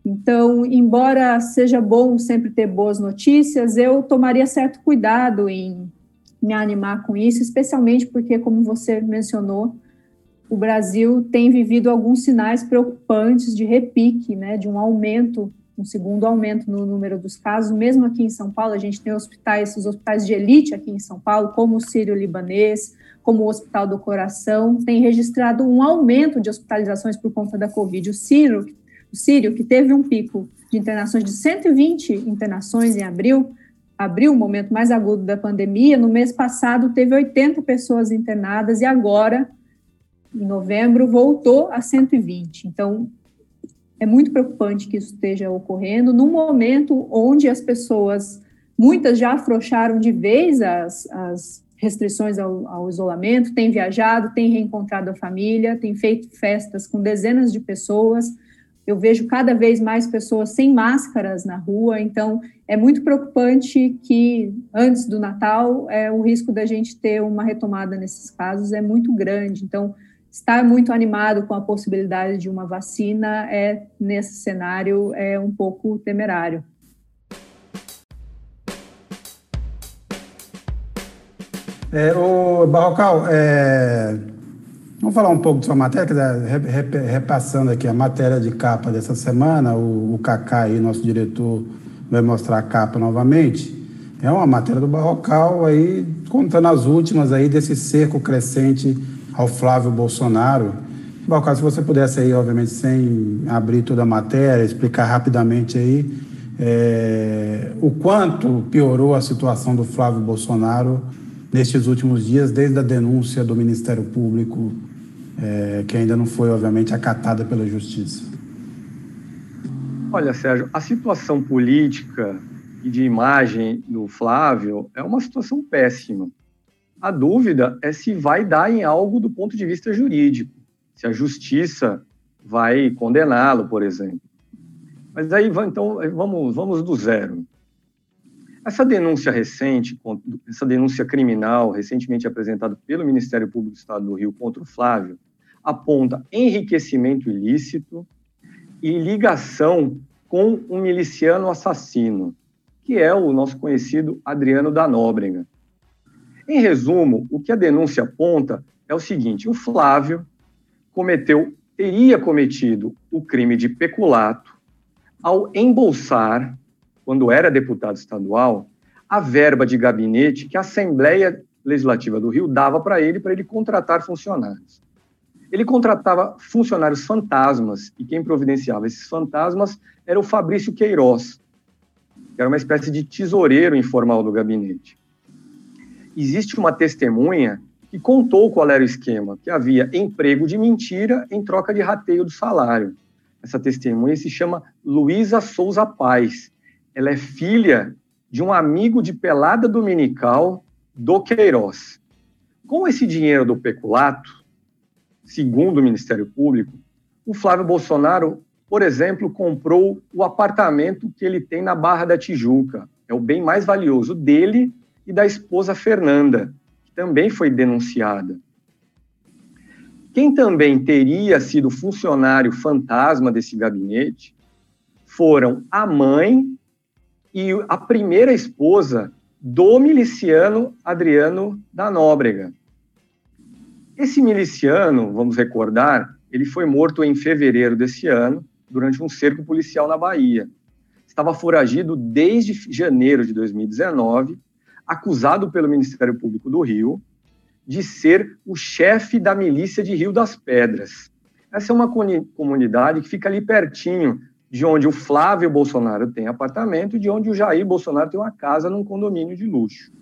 Então, embora seja bom sempre ter boas notícias, eu tomaria certo cuidado em me animar com isso, especialmente porque, como você mencionou, o Brasil tem vivido alguns sinais preocupantes de repique, né, de um aumento, um segundo aumento no número dos casos, mesmo aqui em São Paulo, a gente tem hospitais, os hospitais de elite aqui em São Paulo, como o Sírio-Libanês, como o Hospital do Coração, tem registrado um aumento de hospitalizações por conta da Covid. O Sírio, o Sírio, que teve um pico de internações de 120 internações em abril, abril, o momento mais agudo da pandemia, no mês passado teve 80 pessoas internadas e agora, em novembro, voltou a 120. Então, é muito preocupante que isso esteja ocorrendo num momento onde as pessoas, muitas já afrouxaram de vez as, as restrições ao, ao, isolamento, têm viajado, têm reencontrado a família, têm feito festas com dezenas de pessoas, eu vejo cada vez mais pessoas sem máscaras na rua, então é muito preocupante que antes do Natal é, o risco da gente ter uma retomada nesses casos é muito grande. Então, estar muito animado com a possibilidade de uma vacina é nesse cenário é um pouco temerário. É, o Barrocal, é, Vamos falar um pouco de sua matéria, repassando aqui a matéria de capa dessa semana, o, o Cacá aí, nosso diretor, vai mostrar a capa novamente. É uma matéria do Barrocal aí, contando as últimas aí desse cerco crescente ao Flávio Bolsonaro. Barrocal, se você pudesse aí, obviamente, sem abrir toda a matéria, explicar rapidamente aí é, o quanto piorou a situação do Flávio Bolsonaro nestes últimos dias, desde a denúncia do Ministério Público é, que ainda não foi, obviamente, acatada pela justiça? Olha, Sérgio, a situação política e de imagem do Flávio é uma situação péssima. A dúvida é se vai dar em algo do ponto de vista jurídico, se a justiça vai condená-lo, por exemplo. Mas aí, então, vamos, vamos do zero. Essa denúncia recente, essa denúncia criminal recentemente apresentada pelo Ministério Público do Estado do Rio contra o Flávio, aponta enriquecimento ilícito e ligação com um miliciano assassino, que é o nosso conhecido Adriano da Nóbrega. Em resumo, o que a denúncia aponta é o seguinte: o Flávio cometeu, teria cometido o crime de peculato ao embolsar quando era deputado estadual, a verba de gabinete que a Assembleia Legislativa do Rio dava para ele, para ele contratar funcionários. Ele contratava funcionários fantasmas, e quem providenciava esses fantasmas era o Fabrício Queiroz, que era uma espécie de tesoureiro informal do gabinete. Existe uma testemunha que contou qual era o esquema, que havia emprego de mentira em troca de rateio do salário. Essa testemunha se chama Luísa Souza Paz, ela é filha de um amigo de pelada dominical do Queiroz. Com esse dinheiro do peculato, segundo o Ministério Público, o Flávio Bolsonaro, por exemplo, comprou o apartamento que ele tem na Barra da Tijuca. É o bem mais valioso dele e da esposa Fernanda, que também foi denunciada. Quem também teria sido funcionário fantasma desse gabinete foram a mãe e a primeira esposa do miliciano Adriano da Nóbrega. Esse miliciano, vamos recordar, ele foi morto em fevereiro desse ano, durante um cerco policial na Bahia. Estava foragido desde janeiro de 2019, acusado pelo Ministério Público do Rio de ser o chefe da milícia de Rio das Pedras. Essa é uma comunidade que fica ali pertinho de onde o Flávio Bolsonaro tem apartamento e de onde o Jair Bolsonaro tem uma casa num condomínio de luxo.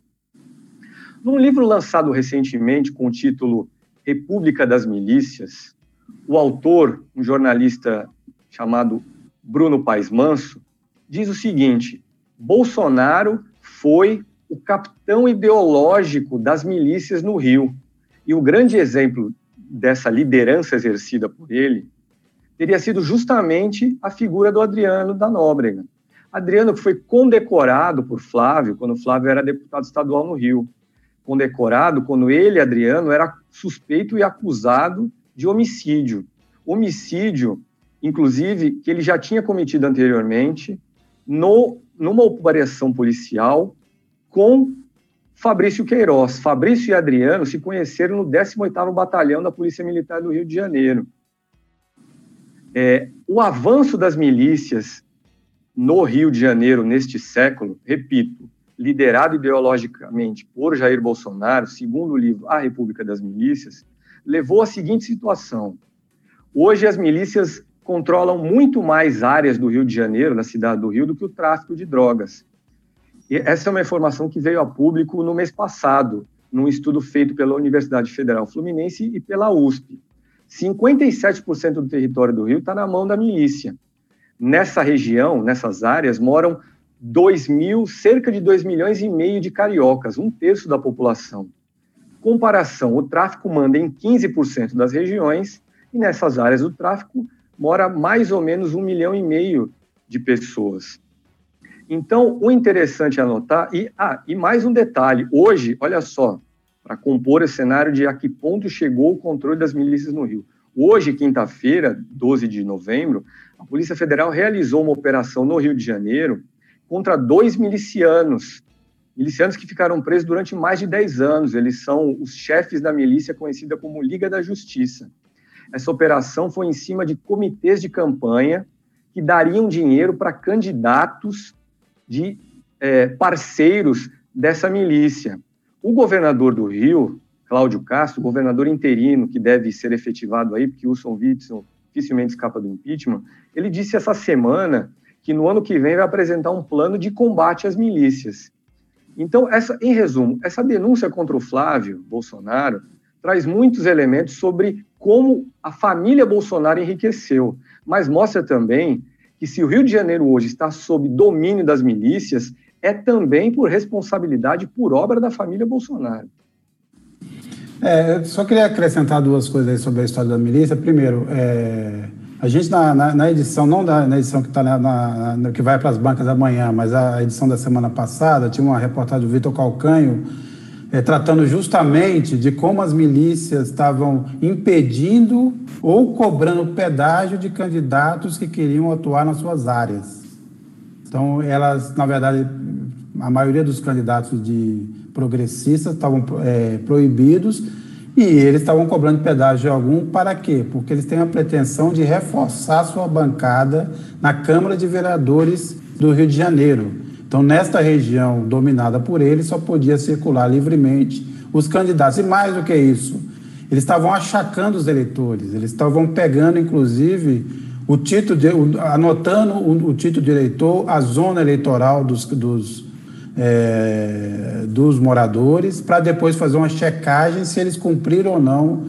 Num livro lançado recentemente com o título República das Milícias, o autor, um jornalista chamado Bruno Paes Manso, diz o seguinte: Bolsonaro foi o capitão ideológico das milícias no Rio. E o grande exemplo dessa liderança exercida por ele teria sido justamente a figura do Adriano da Nóbrega. Adriano foi condecorado por Flávio, quando Flávio era deputado estadual no Rio. Condecorado quando ele, Adriano, era suspeito e acusado de homicídio. Homicídio, inclusive, que ele já tinha cometido anteriormente no, numa operação policial com Fabrício Queiroz. Fabrício e Adriano se conheceram no 18º Batalhão da Polícia Militar do Rio de Janeiro. É, o avanço das milícias no Rio de Janeiro neste século, repito, liderado ideologicamente por Jair Bolsonaro, segundo o livro A República das Milícias, levou à seguinte situação. Hoje as milícias controlam muito mais áreas do Rio de Janeiro, na cidade do Rio, do que o tráfico de drogas. E essa é uma informação que veio a público no mês passado, num estudo feito pela Universidade Federal Fluminense e pela USP. 57% do território do Rio está na mão da milícia. Nessa região, nessas áreas, moram 2 mil, cerca de 2 milhões e meio de cariocas, um terço da população. Comparação, o tráfico manda em 15% das regiões e nessas áreas do tráfico mora mais ou menos um milhão e meio de pessoas. Então, o interessante é anotar, e, ah, e mais um detalhe, hoje, olha só, para compor esse cenário de a que ponto chegou o controle das milícias no Rio. Hoje, quinta-feira, 12 de novembro, a Polícia Federal realizou uma operação no Rio de Janeiro contra dois milicianos, milicianos que ficaram presos durante mais de 10 anos. Eles são os chefes da milícia conhecida como Liga da Justiça. Essa operação foi em cima de comitês de campanha que dariam dinheiro para candidatos de é, parceiros dessa milícia. O governador do Rio, Cláudio Castro, governador interino, que deve ser efetivado aí, porque Wilson Witson dificilmente escapa do impeachment, ele disse essa semana que no ano que vem vai apresentar um plano de combate às milícias. Então, essa, em resumo, essa denúncia contra o Flávio Bolsonaro traz muitos elementos sobre como a família Bolsonaro enriqueceu, mas mostra também que se o Rio de Janeiro hoje está sob domínio das milícias, é também por responsabilidade, por obra da família Bolsonaro. É, só queria acrescentar duas coisas sobre a história da milícia. Primeiro, é, A gente, na, na, na edição, não da, na edição que, tá na, na que vai para as bancas amanhã, mas a edição da semana passada, tinha uma reportagem do Vitor Calcanho é, tratando justamente de como as milícias estavam impedindo ou cobrando pedágio de candidatos que queriam atuar nas suas áreas. Então, elas, na verdade, a maioria dos candidatos de progressistas estavam é, proibidos e eles estavam cobrando pedágio algum para quê? Porque eles têm a pretensão de reforçar sua bancada na Câmara de Vereadores do Rio de Janeiro. Então, nesta região dominada por eles, só podia circular livremente os candidatos. E mais do que isso, eles estavam achacando os eleitores, eles estavam pegando, inclusive, o título, de, anotando o, o título de eleitor, a zona eleitoral dos, dos é, dos moradores, para depois fazer uma checagem se eles cumpriram ou não,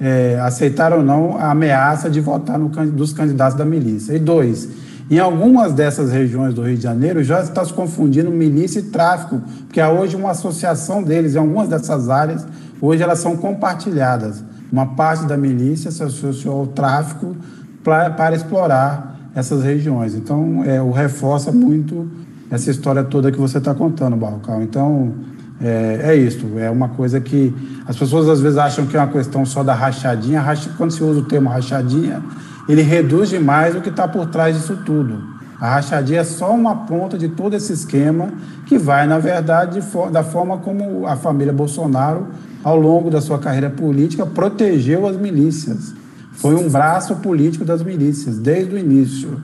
é, aceitaram ou não a ameaça de votar no, dos candidatos da milícia. E dois, em algumas dessas regiões do Rio de Janeiro já está se confundindo milícia e tráfico, porque há hoje uma associação deles, em algumas dessas áreas, hoje elas são compartilhadas. Uma parte da milícia se associou ao tráfico pra, para explorar essas regiões. Então, é, o reforça muito essa história toda que você está contando, Barrocal. Então, é, é, isso. É uma coisa que as pessoas às vezes acham que é uma questão só da rachadinha. Quando se usa o termo rachadinha, ele reduz demais o que está por trás disso tudo. A rachadinha é só uma ponta de todo esse esquema que vai, na verdade, da forma como a família Bolsonaro, ao longo da sua carreira política, protegeu as milícias. Foi um braço político das milícias, desde o início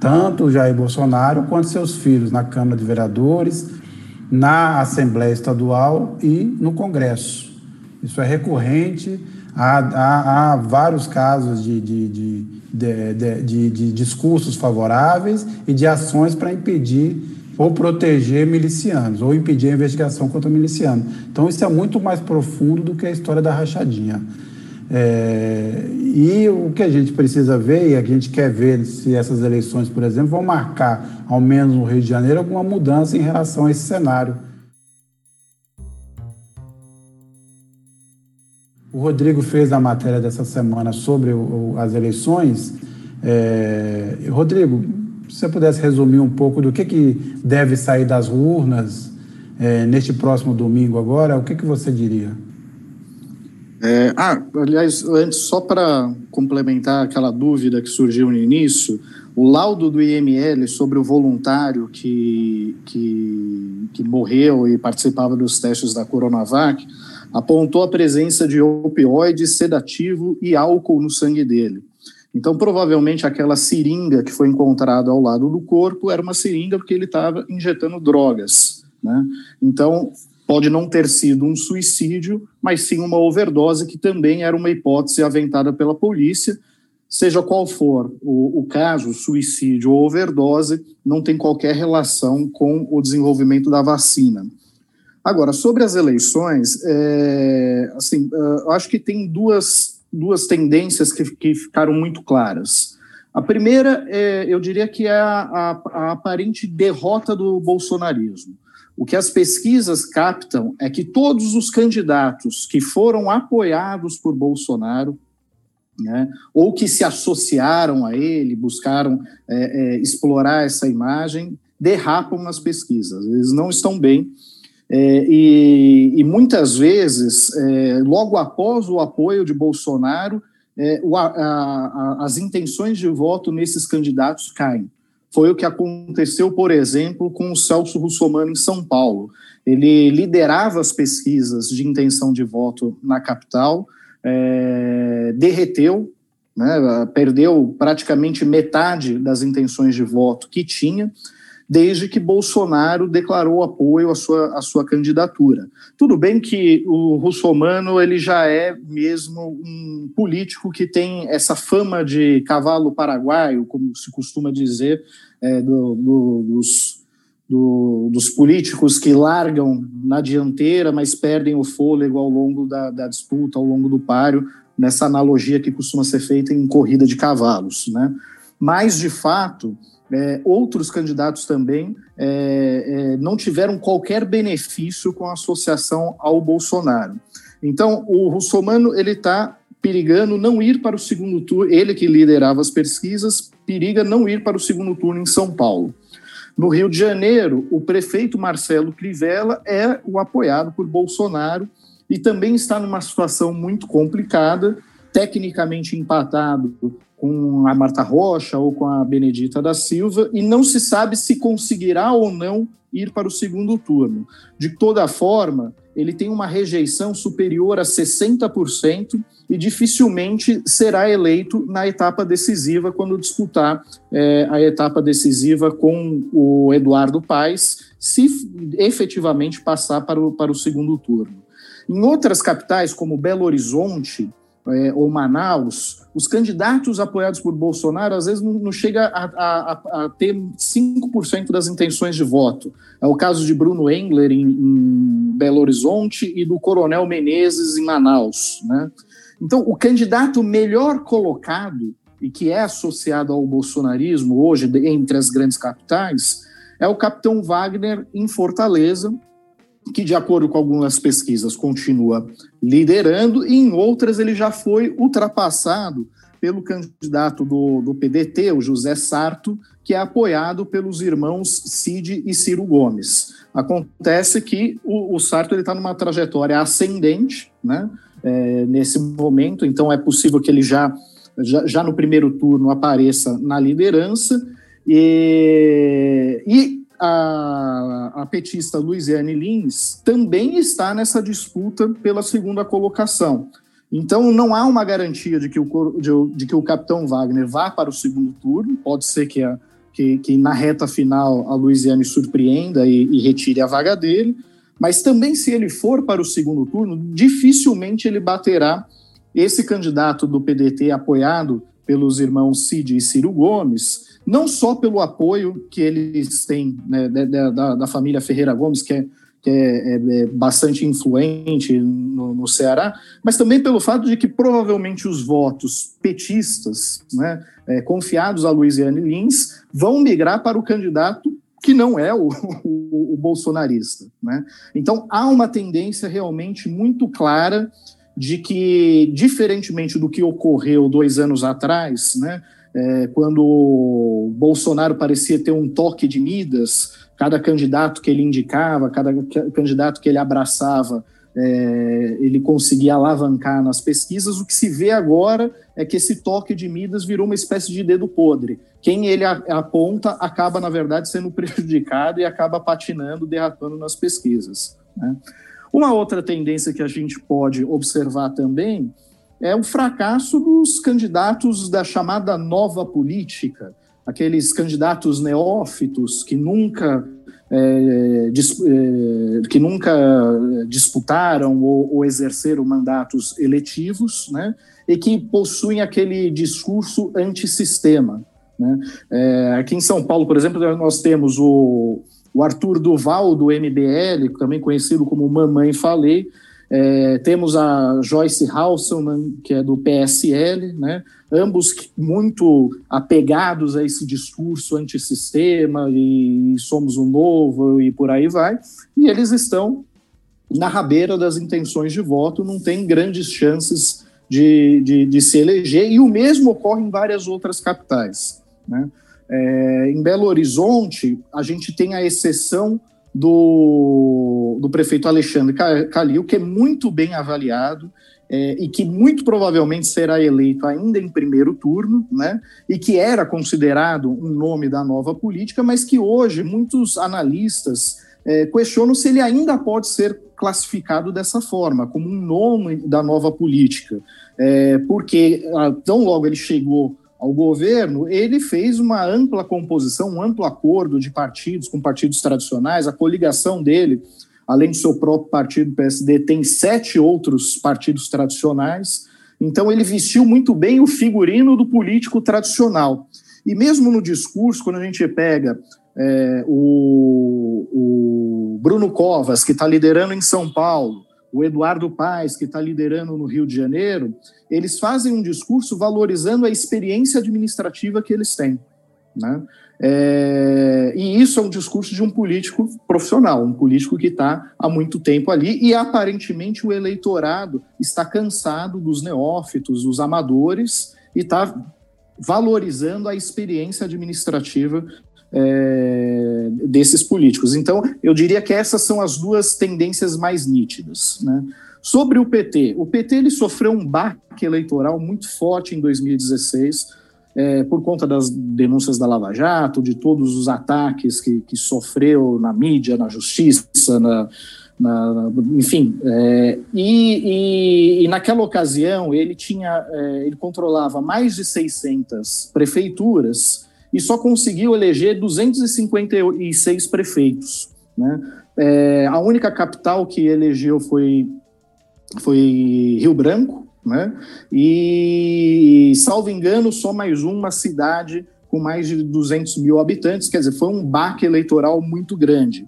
tanto Jair Bolsonaro quanto seus filhos na Câmara de Vereadores, na Assembleia Estadual e no Congresso. Isso é recorrente, há, há, há vários casos de, de, de, de, de discursos favoráveis e de ações para impedir ou proteger milicianos, ou impedir a investigação contra milicianos. Então, isso é muito mais profundo do que a história da rachadinha. É, e o que a gente precisa ver, e a gente quer ver se essas eleições, por exemplo, vão marcar, ao menos no Rio de Janeiro, alguma mudança em relação a esse cenário. O Rodrigo fez a matéria dessa semana sobre o, as eleições. É, Rodrigo, se você pudesse resumir um pouco do que, que deve sair das urnas é, neste próximo domingo agora, o que, que você diria? É, ah, aliás, antes, só para complementar aquela dúvida que surgiu no início, o laudo do IML sobre o voluntário que, que, que morreu e participava dos testes da Coronavac apontou a presença de opioide, sedativo e álcool no sangue dele. Então, provavelmente, aquela seringa que foi encontrada ao lado do corpo era uma seringa porque ele estava injetando drogas. Né? Então, pode não ter sido um suicídio, mas sim uma overdose, que também era uma hipótese aventada pela polícia. Seja qual for o, o caso, suicídio ou overdose, não tem qualquer relação com o desenvolvimento da vacina. Agora, sobre as eleições, é, assim, é, eu acho que tem duas, duas tendências que, que ficaram muito claras. A primeira, é, eu diria que é a, a, a aparente derrota do bolsonarismo. O que as pesquisas captam é que todos os candidatos que foram apoiados por Bolsonaro, né, ou que se associaram a ele, buscaram é, é, explorar essa imagem, derrapam nas pesquisas. Eles não estão bem. É, e, e, muitas vezes, é, logo após o apoio de Bolsonaro, é, o, a, a, as intenções de voto nesses candidatos caem. Foi o que aconteceu, por exemplo, com o Celso Russomano em São Paulo. Ele liderava as pesquisas de intenção de voto na capital, é, derreteu, né, perdeu praticamente metade das intenções de voto que tinha, desde que Bolsonaro declarou apoio à sua, à sua candidatura. Tudo bem que o Russomano ele já é mesmo um político que tem essa fama de cavalo paraguaio, como se costuma dizer, é, do, do, dos, do, dos políticos que largam na dianteira, mas perdem o fôlego ao longo da, da disputa, ao longo do páreo, nessa analogia que costuma ser feita em corrida de cavalos. Né? Mas, de fato, é, outros candidatos também é, é, não tiveram qualquer benefício com associação ao Bolsonaro. Então, o Russomano ele está perigando não ir para o segundo turno, ele que liderava as pesquisas, periga não ir para o segundo turno em São Paulo. No Rio de Janeiro, o prefeito Marcelo Crivella é o apoiado por Bolsonaro e também está numa situação muito complicada, tecnicamente empatado com a Marta Rocha ou com a Benedita da Silva, e não se sabe se conseguirá ou não ir para o segundo turno. De toda forma, ele tem uma rejeição superior a 60% e dificilmente será eleito na etapa decisiva quando disputar é, a etapa decisiva com o Eduardo Paes, se efetivamente passar para o, para o segundo turno. Em outras capitais, como Belo Horizonte é, ou Manaus, os candidatos apoiados por Bolsonaro às vezes não, não chega a, a, a, ter 5% das intenções de voto. É o caso de Bruno Engler em, em, Belo Horizonte e do Coronel Menezes em Manaus. Né? Então, o candidato melhor colocado e que é associado ao bolsonarismo hoje entre as grandes capitais é o capitão Wagner em Fortaleza, que, de acordo com algumas pesquisas, continua liderando, e em outras ele já foi ultrapassado pelo candidato do, do PDT, o José Sarto, que é apoiado pelos irmãos Cid e Ciro Gomes. Acontece que o, o Sarto está numa trajetória ascendente né, é, nesse momento, então é possível que ele já, já, já no primeiro turno apareça na liderança. E, e a, a petista Luiziane Lins também está nessa disputa pela segunda colocação. Então, não há uma garantia de que o, de, de, que o capitão Wagner vá para o segundo turno. Pode ser que, a, que, que na reta final a Luiziane surpreenda e, e, retire a vaga dele. Mas também, se ele for para o segundo turno, dificilmente ele baterá esse candidato do PDT apoiado pelos irmãos Cid e Ciro Gomes, não só pelo apoio que eles têm né, da, da, família Ferreira Gomes, que é, que é, é, é bastante influente no, no, Ceará, mas também pelo fato de que provavelmente os votos petistas, né, é, confiados a Luiziane Lins, vão migrar para o candidato que não é o, o, o bolsonarista. Né? Então há uma tendência realmente muito clara de que, diferentemente do que ocorreu dois anos atrás, né, é, quando Bolsonaro parecia ter um toque de Midas, cada candidato que ele indicava, cada candidato que ele abraçava, é, ele conseguia alavancar nas pesquisas. O que se vê agora é que esse toque de Midas virou uma espécie de dedo podre. Quem ele aponta acaba, na verdade, sendo prejudicado e acaba patinando, derrapando nas pesquisas. Né? Uma outra tendência que a gente pode observar também é o fracasso dos candidatos da chamada nova política, aqueles candidatos neófitos que nunca é, dis, é, que nunca disputaram ou, ou, exerceram mandatos eletivos, né, e que possuem aquele discurso antissistema. Né. É, aqui em São Paulo, por exemplo, nós temos o, o Arthur Duval, do MBL, também conhecido como Mamãe Falei, é, temos a Joyce Halseman, que é do PSL, né? ambos muito apegados a esse discurso antissistema e somos o novo e por aí vai, e eles estão na rabeira das intenções de voto, não tem grandes chances de, de, de se eleger, e o mesmo ocorre em várias outras capitais. Né? É, em Belo Horizonte, a gente tem a exceção do, do prefeito Alexandre Calil, que é muito bem avaliado é, e que muito provavelmente será eleito ainda em primeiro turno, né? E que era considerado um nome da nova política, mas que hoje muitos analistas é, questionam se ele ainda pode ser classificado dessa forma, como um nome da nova política, é, porque ah, tão logo ele chegou ao governo, ele fez uma ampla composição, um amplo acordo de partidos com partidos tradicionais. A coligação dele, além do seu próprio partido, PSD, tem sete outros partidos tradicionais. Então, ele vestiu muito bem o figurino do político tradicional. E mesmo no discurso, quando a gente pega é, o, o Bruno Covas, que está liderando em São Paulo, o Eduardo Paes, que está liderando no Rio de Janeiro, eles fazem um discurso valorizando a experiência administrativa que eles têm. Né? É, e isso é um discurso de um político profissional, um político que está há muito tempo ali, e aparentemente o eleitorado está cansado dos neófitos, dos amadores, e está valorizando a experiência administrativa é, desses políticos. Então, eu diria que essas são as duas tendências mais nítidas. Né? Sobre o PT, o PT ele sofreu um baque eleitoral muito forte em 2016, é, por conta das denúncias da Lava Jato, de todos os ataques que, que sofreu na mídia, na justiça, na, na, enfim, é, e, e, e, naquela ocasião ele tinha, é, ele controlava mais de 600 prefeituras e só conseguiu eleger 256 prefeitos. Né? É, a única capital que elegeu foi, foi Rio Branco, né? e, salvo engano, só mais uma cidade com mais de 200 mil habitantes, quer dizer, foi um baque eleitoral muito grande.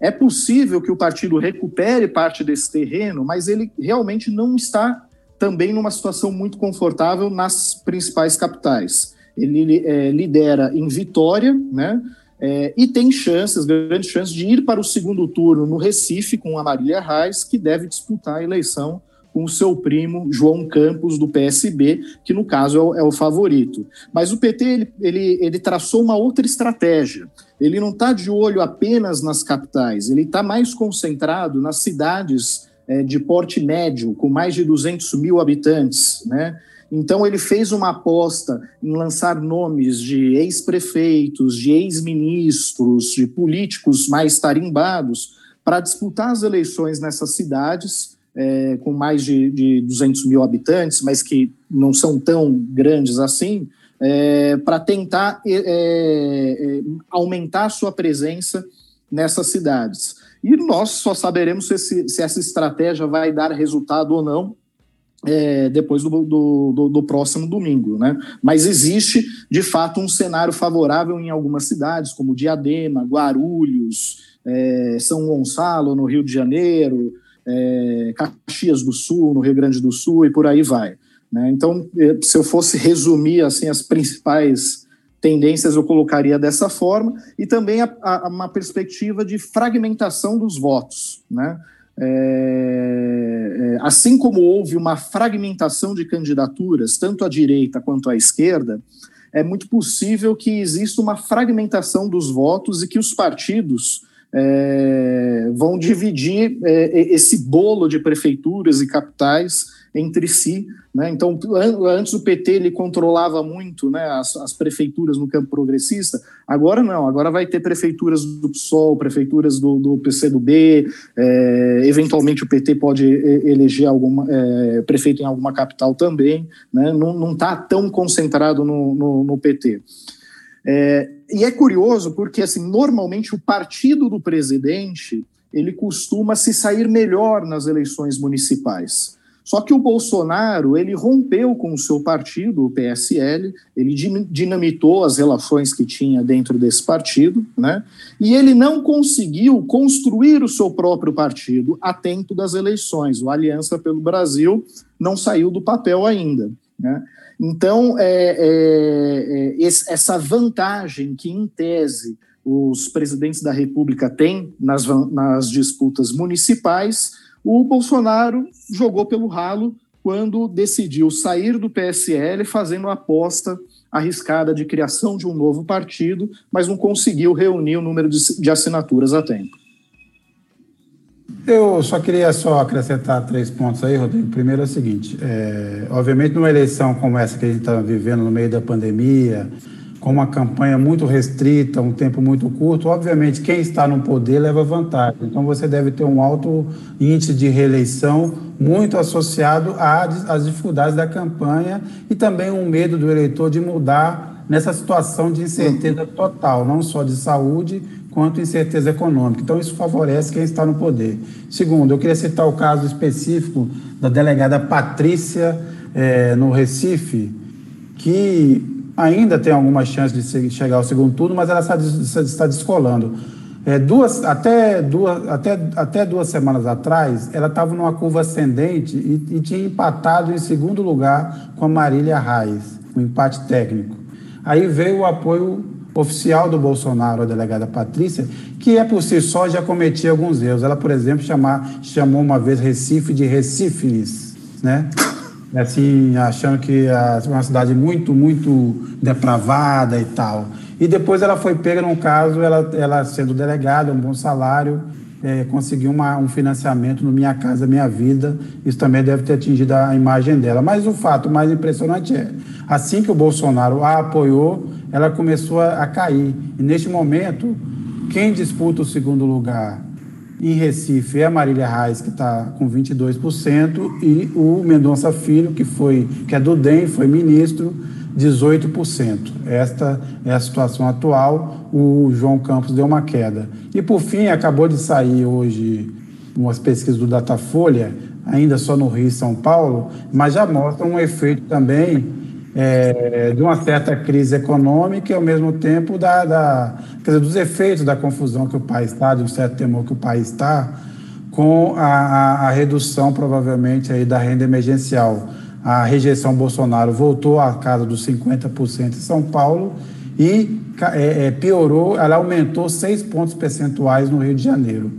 É possível que o partido recupere parte desse terreno, mas ele realmente não está também numa situação muito confortável nas principais capitais ele é, lidera em Vitória, né? É, e tem chances, grandes chances, de ir para o segundo turno no Recife com a Marília Reis, que deve disputar a eleição com o seu primo João Campos, do PSB, que no caso é o, é o favorito. Mas o PT ele, ele, ele, traçou uma outra estratégia. Ele não está de olho apenas nas capitais, ele está mais concentrado nas cidades é, de porte médio, com mais de 200 mil habitantes, né? Então, ele fez uma aposta em lançar nomes de ex-prefeitos, de ex-ministros, de políticos mais tarimbados para disputar as eleições nessas cidades, é, com mais de, de 200 mil habitantes, mas que não são tão grandes assim, é, para tentar é, é aumentar a sua presença nessas cidades. E nós só saberemos se, se essa estratégia vai dar resultado ou não é, depois do, do, do, do, próximo domingo. Né? Mas existe, de fato, um cenário favorável em algumas cidades, como Diadema, Guarulhos, é, São Gonçalo, no Rio de Janeiro, é, Caxias do Sul, no Rio Grande do Sul, e por aí vai. Né? Então, é, se eu fosse resumir assim, as principais tendências, eu colocaria dessa forma, e também a, a, uma perspectiva de fragmentação dos votos. Né? É, é, assim como houve uma fragmentação de candidaturas, tanto à direita quanto à esquerda, é muito possível que exista uma fragmentação dos votos e que os partidos é, vão dividir é, esse bolo de prefeituras e capitais entre si. Né? Então, antes o PT ele controlava muito né, as, as, prefeituras no campo progressista, agora não, agora vai ter prefeituras do PSOL, prefeituras do, do PCdoB, é, eventualmente o PT pode eleger alguma, é, prefeito em alguma capital também, né? não está tão concentrado no, no, no PT. É, e é curioso porque, assim, normalmente o partido do presidente ele costuma se sair melhor nas eleições municipais. Só que o Bolsonaro, ele rompeu com o seu partido, o PSL, ele dinamitou as relações que tinha dentro desse partido, né? E ele não conseguiu construir o seu próprio partido a tempo das eleições. O Aliança pelo Brasil não saiu do papel ainda, né? Então, é, é, é, essa vantagem que, em tese, os presidentes da República têm nas, nas disputas municipais, o Bolsonaro jogou pelo ralo quando decidiu sair do PSL, fazendo uma aposta arriscada de criação de um novo partido, mas não conseguiu reunir o número de, de assinaturas a tempo. Eu só queria só acrescentar três pontos aí, Rodrigo. Primeiro é o seguinte: é, obviamente, numa eleição como essa que a gente está vivendo no meio da pandemia, com uma campanha muito restrita, um tempo muito curto, obviamente quem está no poder leva vantagem. Então você deve ter um alto índice de reeleição, muito associado às dificuldades da campanha e também um medo do eleitor de mudar nessa situação de incerteza total, não só de saúde, quanto incerteza econômica. Então isso favorece quem está no poder. Segundo, eu queria citar o caso específico da delegada Patrícia é, no Recife, que ainda tem alguma chance de chegar ao segundo turno, mas ela está, descolando. É, duas, até, duas, até, até duas semanas atrás, ela estava numa curva ascendente e, e, tinha empatado em segundo lugar com a Marília Reis, um empate técnico. Aí veio o apoio oficial do Bolsonaro, a delegada Patrícia, que é por si só já cometia alguns erros. Ela, por exemplo, chamar, chamou uma vez Recife de Recífilis, né? Assim, achando que é uma cidade muito, muito depravada e tal. E depois ela foi pega num caso, ela, ela sendo delegada, um bom salário, é, conseguiu uma, um financiamento no Minha Casa Minha Vida. Isso também deve ter atingido a imagem dela. Mas o fato mais impressionante é, assim que o Bolsonaro a apoiou, ela começou a, a cair. E neste momento, quem disputa o segundo lugar em Recife é a Marília Reis, que está com 22%, e o Mendonça Filho, que, foi, que é do DEM, foi ministro, 18%. Esta é a situação atual. O João Campos deu uma queda. E, por fim, acabou de sair hoje umas pesquisas do Datafolha, ainda só no Rio e São Paulo, mas já mostram um efeito também é, de uma certa crise econômica e, ao mesmo tempo, da, da, dizer, dos efeitos da confusão que o país está, de um certo temor que o país está, com a, a, a redução, provavelmente, aí, da renda emergencial a rejeição Bolsonaro voltou à casa dos 50% em São Paulo e é, é, piorou, ela aumentou seis pontos percentuais no Rio de Janeiro.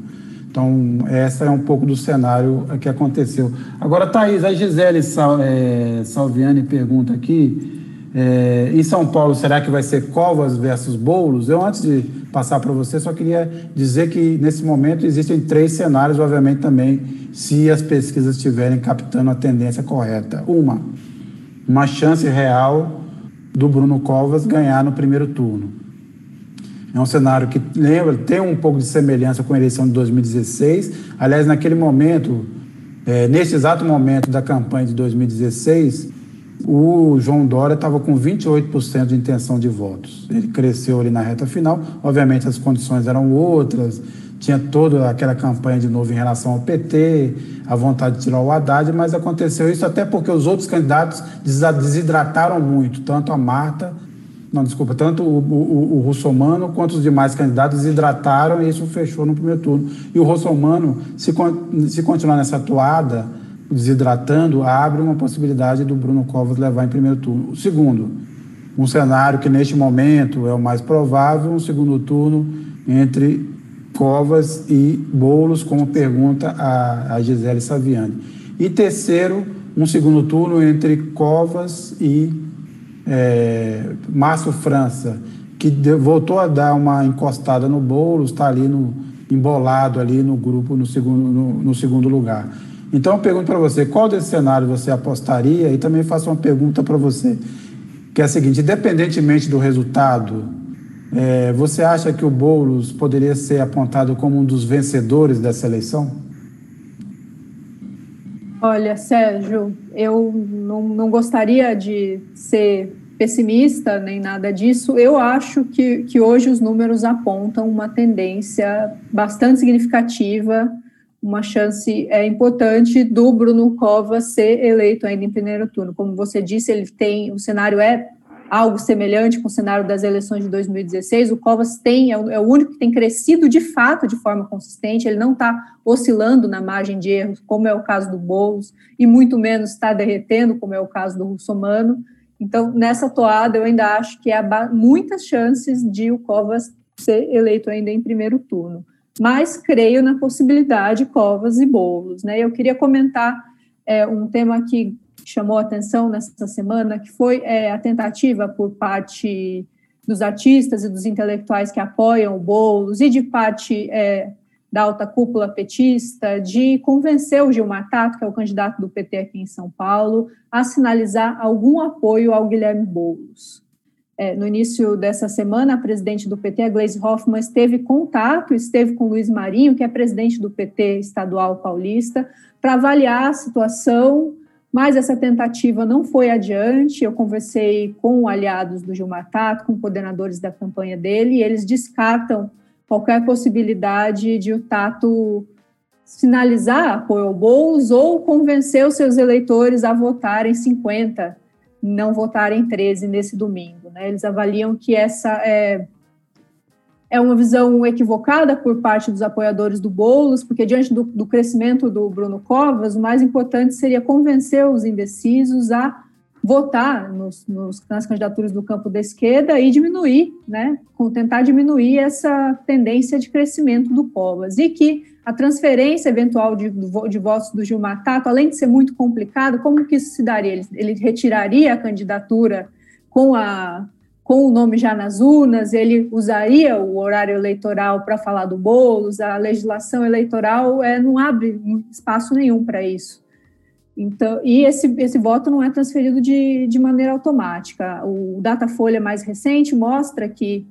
Então, essa é um pouco do cenário que aconteceu. Agora, Thaís, a Gisele Sal, é, Salviani pergunta aqui, é, em São Paulo, será que vai ser Covas versus Boulos? Eu, antes de passar para você, só queria dizer que, nesse momento, existem três cenários, obviamente, também, se as pesquisas estiverem captando a tendência correta. Uma, uma chance real do Bruno Covas ganhar no primeiro turno. É um cenário que lembra, tem um pouco de semelhança com a eleição de 2016. Aliás, naquele momento, é, nesse exato momento da campanha de 2016, o João Dória estava com 28% de intenção de votos. Ele cresceu ali na reta final. Obviamente, as condições eram outras, tinha toda aquela campanha de novo em relação ao PT, a vontade de tirar o Haddad, mas aconteceu isso até porque os outros candidatos desidrataram muito, tanto a Marta, não, desculpa, tanto o, o, o Russomano quanto os demais candidatos desidrataram e isso fechou no primeiro turno. E o Russomano, se, se continuar nessa toada, desidratando, abre uma possibilidade do Bruno Covas levar em primeiro turno. Segundo, um cenário que neste momento é o mais provável, um segundo turno entre Covas e Bolos, como pergunta a, a Gisele Saviani. E terceiro, um segundo turno entre Covas e é, Márcio França, que voltou a dar uma encostada no Boulos, está ali no, embolado ali no grupo no segundo, no, no segundo lugar. Então eu pergunto para você, qual desse cenário você apostaria? E também faço uma pergunta para você, que é a seguinte: independentemente do resultado é, você acha que o Boulos poderia ser apontado como um dos vencedores dessa eleição? Olha, Sérgio, eu não, não gostaria de ser pessimista nem nada disso. Eu acho que, que hoje os números apontam uma tendência bastante significativa, uma chance é, importante do Bruno Covas ser eleito ainda em primeiro turno. Como você disse, ele tem o cenário é algo semelhante com o cenário das eleições de 2016. O Covas tem, é o, é o único que tem crescido de fato de forma consistente, ele não está oscilando na margem de erros, como é o caso do Boulos, e muito menos está derretendo, como é o caso do Russomano. Então, nessa toada, eu ainda acho que há muitas chances de o Covas ser eleito ainda em primeiro turno. Mas creio na possibilidade Covas e Boulos. Né? Eu queria comentar é, um tema que chamou atenção nessa semana, que foi é, a tentativa por parte dos artistas e dos intelectuais que apoiam o Boulos e de parte é, da alta cúpula petista de convencer o Gilmar Tato, que é o candidato do PT aqui em São Paulo, a sinalizar algum apoio ao Guilherme Boulos. É, no início dessa semana, a presidente do PT, a Gleisi Hoffmann, esteve contato, esteve com Luiz Marinho, que é presidente do PT estadual paulista, para avaliar a situação mas essa tentativa não foi adiante. Eu conversei com aliados do Gilmar Tato, com coordenadores da campanha dele, e eles descartam qualquer possibilidade de o Tato sinalizar apoio ao Boulos ou convencer os seus eleitores a votarem 50, não votarem 13 nesse domingo. Né? Eles avaliam que essa é, é uma visão equivocada por parte dos apoiadores do Boulos, porque diante do, do, crescimento do Bruno Covas, o mais importante seria convencer os indecisos a votar nos, nos, nas candidaturas do campo da esquerda e diminuir, né, tentar diminuir essa tendência de crescimento do Covas. E que a transferência eventual de, de votos do Gilmar Tato, além de ser muito complicado, como que isso se daria? Ele, ele retiraria a candidatura com, a, com o nome já nas urnas, ele usaria o horário eleitoral para falar do Boulos, a legislação eleitoral é, não abre espaço nenhum para isso. Então, e esse, esse voto não é transferido de, de maneira automática. O Datafolha mais recente mostra que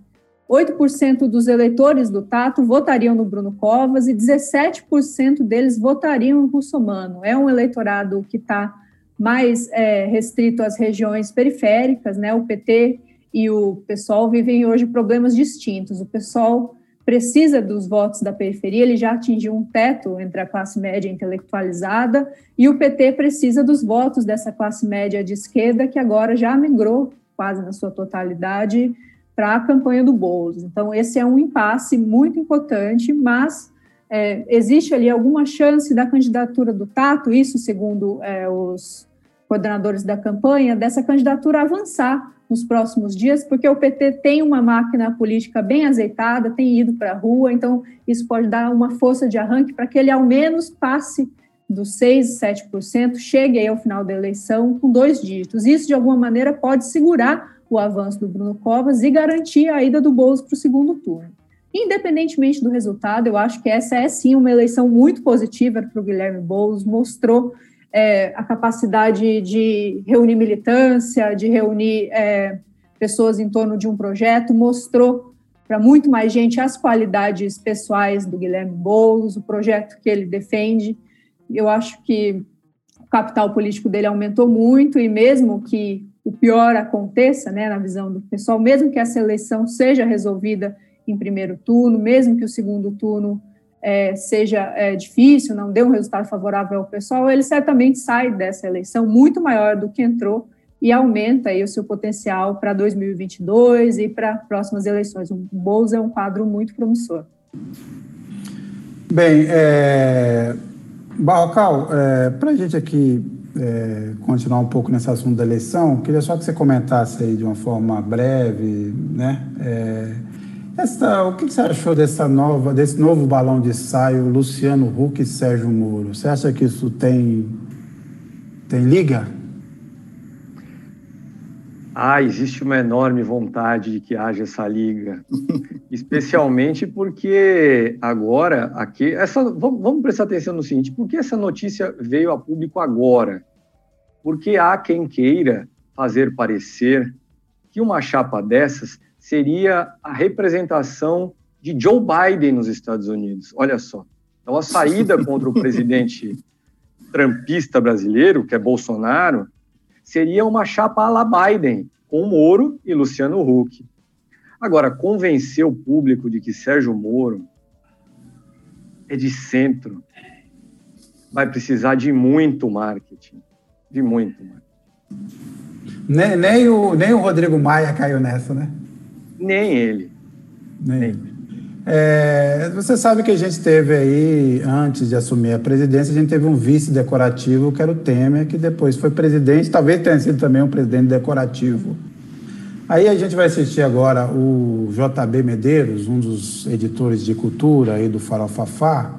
8% dos eleitores do Tato votariam no Bruno Covas e 17% deles votariam no Russomano. É um eleitorado que está mais é, restrito às regiões periféricas, né? O PT e o PSOL vivem hoje problemas distintos. O PSOL precisa dos votos da periferia, ele já atingiu um teto entre a classe média intelectualizada, e o PT precisa dos votos dessa classe média de esquerda, que agora já migrou quase na sua totalidade para a campanha do Boulos. Então, esse é um impasse muito importante, mas é, existe ali alguma chance da candidatura do Tato, isso segundo é, os coordenadores da campanha, dessa candidatura avançar nos próximos dias, porque o PT tem uma máquina política bem azeitada, tem ido para a rua, então isso pode dar uma força de arranque para que ele ao menos passe dos 6, 7%, chegue aí ao final da eleição com dois dígitos. Isso, de alguma maneira, pode segurar o avanço do Bruno Covas e garantir a ida do Bolso para o segundo turno. Independentemente do resultado, eu acho que essa é sim uma eleição muito positiva para o Guilherme Boulos, mostrou é, a capacidade de reunir militância, de reunir é, pessoas em torno de um projeto, mostrou para muito mais gente as qualidades pessoais do Guilherme Boulos, o projeto que ele defende. Eu acho que o capital político dele aumentou muito e mesmo que o pior aconteça, né, na visão do pessoal, mesmo que essa eleição seja resolvida em primeiro turno, mesmo que o segundo turno é, seja é, difícil, não dê um resultado favorável ao pessoal, ele certamente sai dessa eleição muito maior do que entrou e aumenta aí o seu potencial para 2022 e para próximas eleições. O Boulos é um quadro muito promissor. Bem, é, Barrocal, é, para a gente aqui é, continuar um pouco nesse assunto da eleição, queria só que você comentasse aí de uma forma breve, né? É, essa, o que você achou dessa nova, desse novo balão de saio, Luciano Huck e Sérgio Moro? Você acha que isso tem, tem liga? Ah, existe uma enorme vontade de que haja essa liga, especialmente porque agora aqui, essa, vamos, vamos prestar atenção no seguinte: por que essa notícia veio a público agora? Porque há quem queira fazer parecer que uma chapa dessas seria a representação de Joe Biden nos Estados Unidos. Olha só. Então, a saída contra o presidente trampista brasileiro, que é Bolsonaro, seria uma chapa à la Biden, com Moro e Luciano Huck. Agora, convencer o público de que Sérgio Moro é de centro vai precisar de muito marketing. De muito marketing. Nem, nem, o, nem o Rodrigo Maia caiu nessa, né? Nem ele. Nem. Nem. É, você sabe que a gente teve aí, antes de assumir a presidência, a gente teve um vice decorativo, que era o Temer, que depois foi presidente, talvez tenha sido também um presidente decorativo. Aí a gente vai assistir agora o JB Medeiros, um dos editores de cultura aí do Farofafá,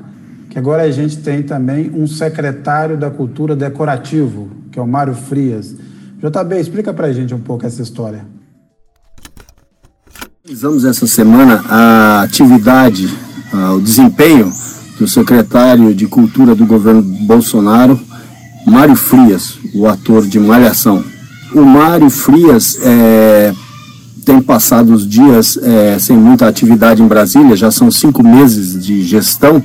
que agora a gente tem também um secretário da cultura decorativo, que é o Mário Frias. JB, explica pra gente um pouco essa história. Realizamos essa semana a atividade, o desempenho do secretário de Cultura do governo Bolsonaro, Mário Frias, o ator de Malhação. O Mário Frias é, tem passado os dias é, sem muita atividade em Brasília, já são cinco meses de gestão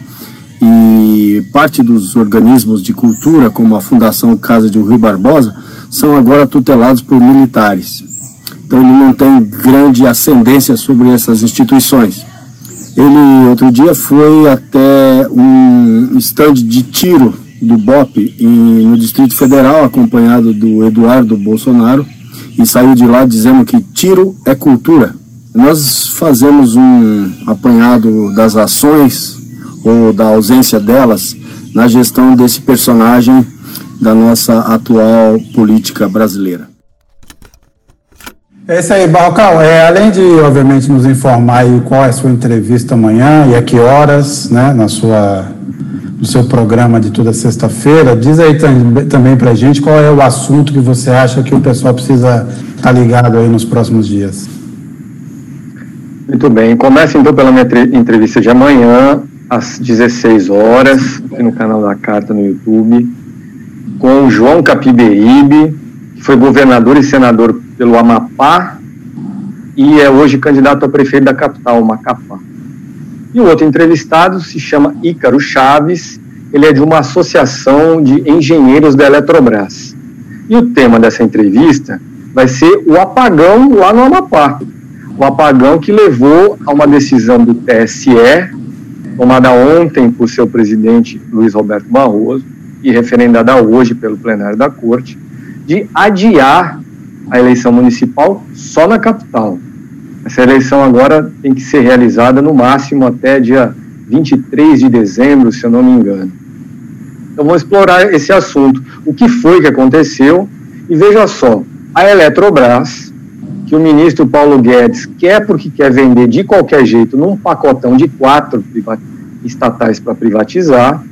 e parte dos organismos de cultura, como a Fundação Casa de Rui Barbosa, são agora tutelados por militares então ele não tem grande ascendência sobre essas instituições. Ele outro dia foi até um stand de tiro do BOP no Distrito Federal, acompanhado do Eduardo Bolsonaro, e saiu de lá dizendo que tiro é cultura. Nós fazemos um apanhado das ações ou da ausência delas na gestão desse personagem da nossa atual política brasileira. É isso aí, Barrocal. É, além de, obviamente, nos informar qual é a sua entrevista amanhã e a que horas, né, na sua, no seu programa de toda sexta-feira, diz aí também para a gente qual é o assunto que você acha que o pessoal precisa estar tá ligado aí nos próximos dias. Muito bem. Começa então pela minha entrevista de amanhã, às 16 horas, no canal da Carta no YouTube, com o João Capiberibe, que foi governador e senador pelo Amapá e é hoje candidato a prefeito da capital, Macapá. E o outro entrevistado se chama Ícaro Chaves, ele é de uma associação de engenheiros da Eletrobras. E o tema dessa entrevista vai ser o apagão lá no Amapá o apagão que levou a uma decisão do TSE, tomada ontem por seu presidente Luiz Roberto Barroso e referendada hoje pelo plenário da Corte, de adiar a eleição municipal só na capital. Essa eleição agora tem que ser realizada no máximo até dia 23 de dezembro, se eu não me engano. Então vamos explorar esse assunto. O que foi que aconteceu? E veja só, a Eletrobras, que o ministro Paulo Guedes quer porque quer vender de qualquer jeito num pacotão de quatro estatais para privatizar,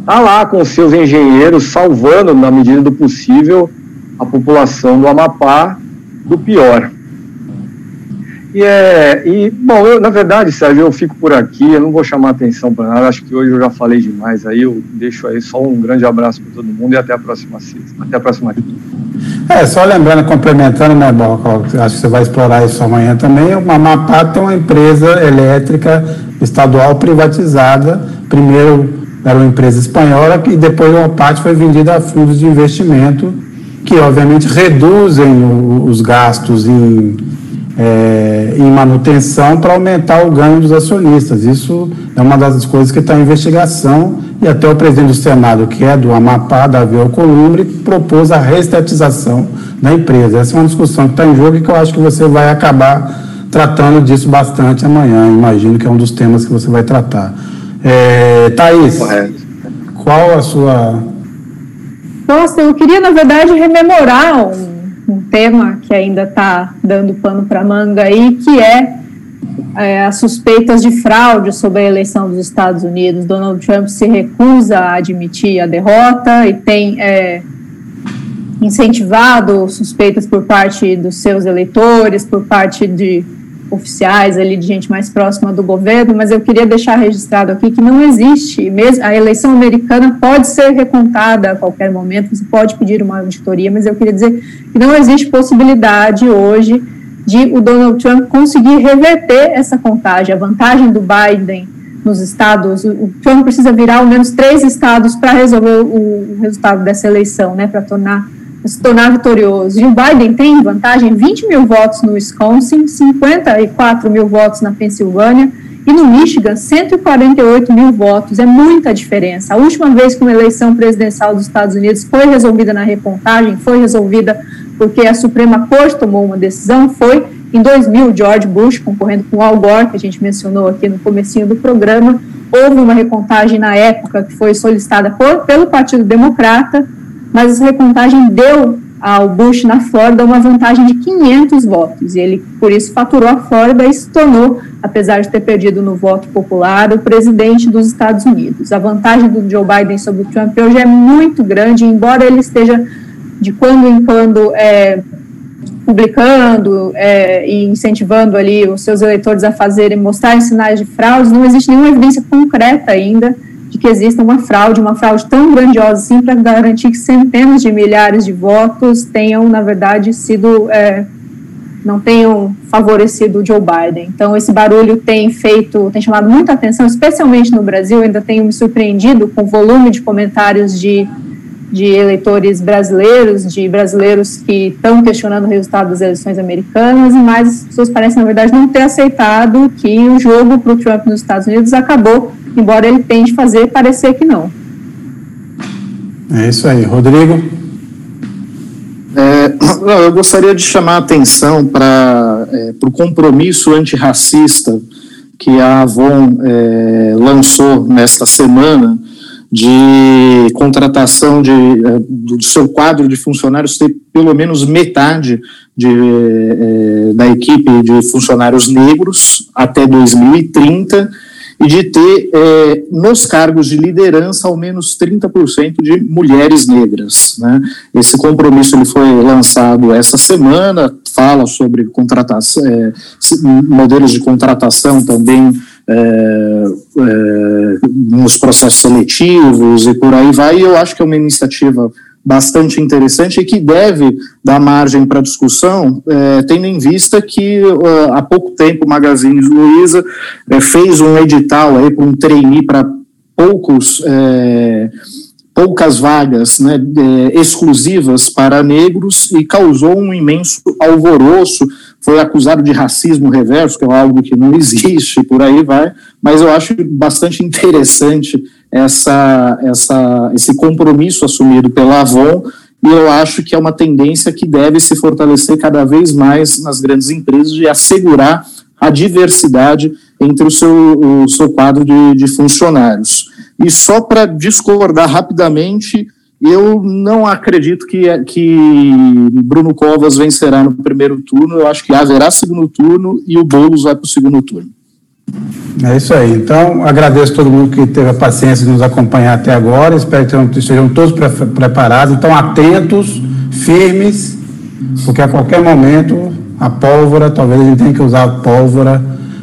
está lá com seus engenheiros salvando, na medida do possível, a população do Amapá do pior. E, é, e bom, eu, na verdade, Sérgio, eu fico por aqui, eu não vou chamar atenção para nada, acho que hoje eu já falei demais aí, eu deixo aí só um grande abraço para todo mundo e até a próxima sexta, até a próxima quinta. É, só lembrando, complementando, né, Boca, acho que você vai explorar isso amanhã também, o Amapá tem uma empresa elétrica estadual privatizada, primeiro era uma empresa espanhola e depois uma parte foi vendida a fundos de investimento que obviamente reduzem os gastos em é, em manutenção para aumentar o ganho dos acionistas. Isso é uma das coisas que está em investigação e até o presidente do Senado, que é do Amapá, Davi Alcolumbre, propôs a reestatização da empresa. Essa é uma discussão que está em jogo e que eu acho que você vai acabar tratando disso bastante amanhã. Imagino que é um dos temas que você vai tratar. É, Thaís, Correto. qual a sua. Nossa, eu queria, na verdade, rememorar um um tema que ainda está dando pano para manga aí, que é, é as suspeitas de fraude sobre a eleição dos Estados Unidos. Donald Trump se recusa a admitir a derrota e tem é, incentivado suspeitas por parte dos seus eleitores, por parte de oficiais ali de gente mais próxima do governo, mas eu queria deixar registrado aqui que não existe, mesmo a eleição americana pode ser recontada a qualquer momento, você pode pedir uma auditoria, mas eu queria dizer que não existe possibilidade hoje de o Donald Trump conseguir reverter essa contagem, a vantagem do Biden nos estados, o Trump precisa virar ao menos três estados para resolver o, o resultado dessa eleição, né, para tornar se tornar vitorioso. E o Biden tem vantagem 20 mil votos no Wisconsin, 54 mil votos na Pensilvânia e no Michigan 148 mil votos. É muita diferença. A última vez que uma eleição presidencial dos Estados Unidos foi resolvida na recontagem, foi resolvida porque a Suprema Corte tomou uma decisão, foi em 2000, George Bush concorrendo com Al Gore, que a gente mencionou aqui no comecinho do programa, houve uma recontagem na época que foi solicitada por, pelo Partido Democrata, mas essa recontagem deu ao Bush na Flórida uma vantagem de 500 votos, e ele, por isso, faturou a Flórida e se tornou, apesar de ter perdido no voto popular, o presidente dos Estados Unidos. A vantagem do Joe Biden sobre o Trump hoje é muito grande, embora ele esteja, de quando em quando, é, publicando é, e incentivando ali os seus eleitores a fazerem, mostrarem sinais de fraude, não existe nenhuma evidência concreta ainda que exista uma fraude, uma fraude tão grandiosa assim, para garantir que centenas de milhares de votos tenham, na verdade, sido. É, não tenham favorecido o Joe Biden. Então, esse barulho tem feito, tem chamado muita atenção, especialmente no Brasil. Eu ainda tenho me surpreendido com o volume de comentários de, de eleitores brasileiros, de brasileiros que estão questionando o resultado das eleições americanas, mas as pessoas parecem, na verdade, não ter aceitado que o jogo para o Trump nos Estados Unidos acabou embora ele tente fazer parecer que não. É isso aí. Rodrigo? É, não, eu gostaria de chamar a atenção para é, o compromisso antirracista que a Avon é, lançou nesta semana de contratação de, eh, do seu quadro de funcionários ter pelo menos metade de, eh, da equipe de funcionários negros até 2030 e de ter eh, nos cargos de liderança ao menos 30% de mulheres negras. Né? Esse compromisso ele foi lançado essa semana, fala sobre contratação, modelos de contratação também é, é, nos processos seletivos e por aí vai. E eu acho que é uma iniciativa bastante interessante e que deve dar margem para discussão, é, tendo em vista que há pouco tempo o Magazine Luiza fez um edital para um trainee para poucos poucas vagas né, exclusivas para negros e causou um imenso alvoroço. Foi acusado de racismo reverso, que é algo que não existe, por aí vai. Mas eu acho bastante interessante essa, essa, esse compromisso assumido pela Avon e eu acho que é uma tendência que deve se fortalecer cada vez mais nas grandes empresas de assegurar a diversidade entre o seu, o seu quadro de, de funcionários. E só para discordar rapidamente, eu não acredito que, que Bruno Covas vencerá no primeiro turno. Eu acho que haverá segundo turno e o Boulos vai para o segundo turno. É isso aí. Então, agradeço a todo mundo que teve a paciência de nos acompanhar até agora. Espero que estejam todos pre preparados. Então, atentos, firmes, porque a qualquer momento a pólvora, talvez a gente tenha que usar a pólvora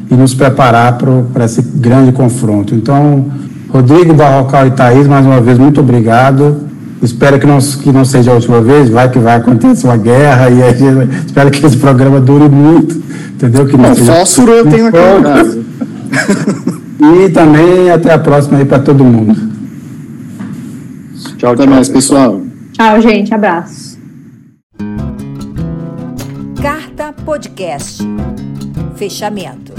e nos preparar para esse grande confronto. Então, Rodrigo Barrocal e Thaís, mais uma vez, muito obrigado. Espero que não, que não seja a última vez, vai que vai acontecer uma guerra e aí, espero que esse programa dure muito, entendeu? Que não, não fósforo eu tenho aqui em casa. e também até a próxima aí para todo mundo. Tchau, Até tchau, mais, pessoal. Tchau, gente. Abraço. Carta Podcast. Fechamento.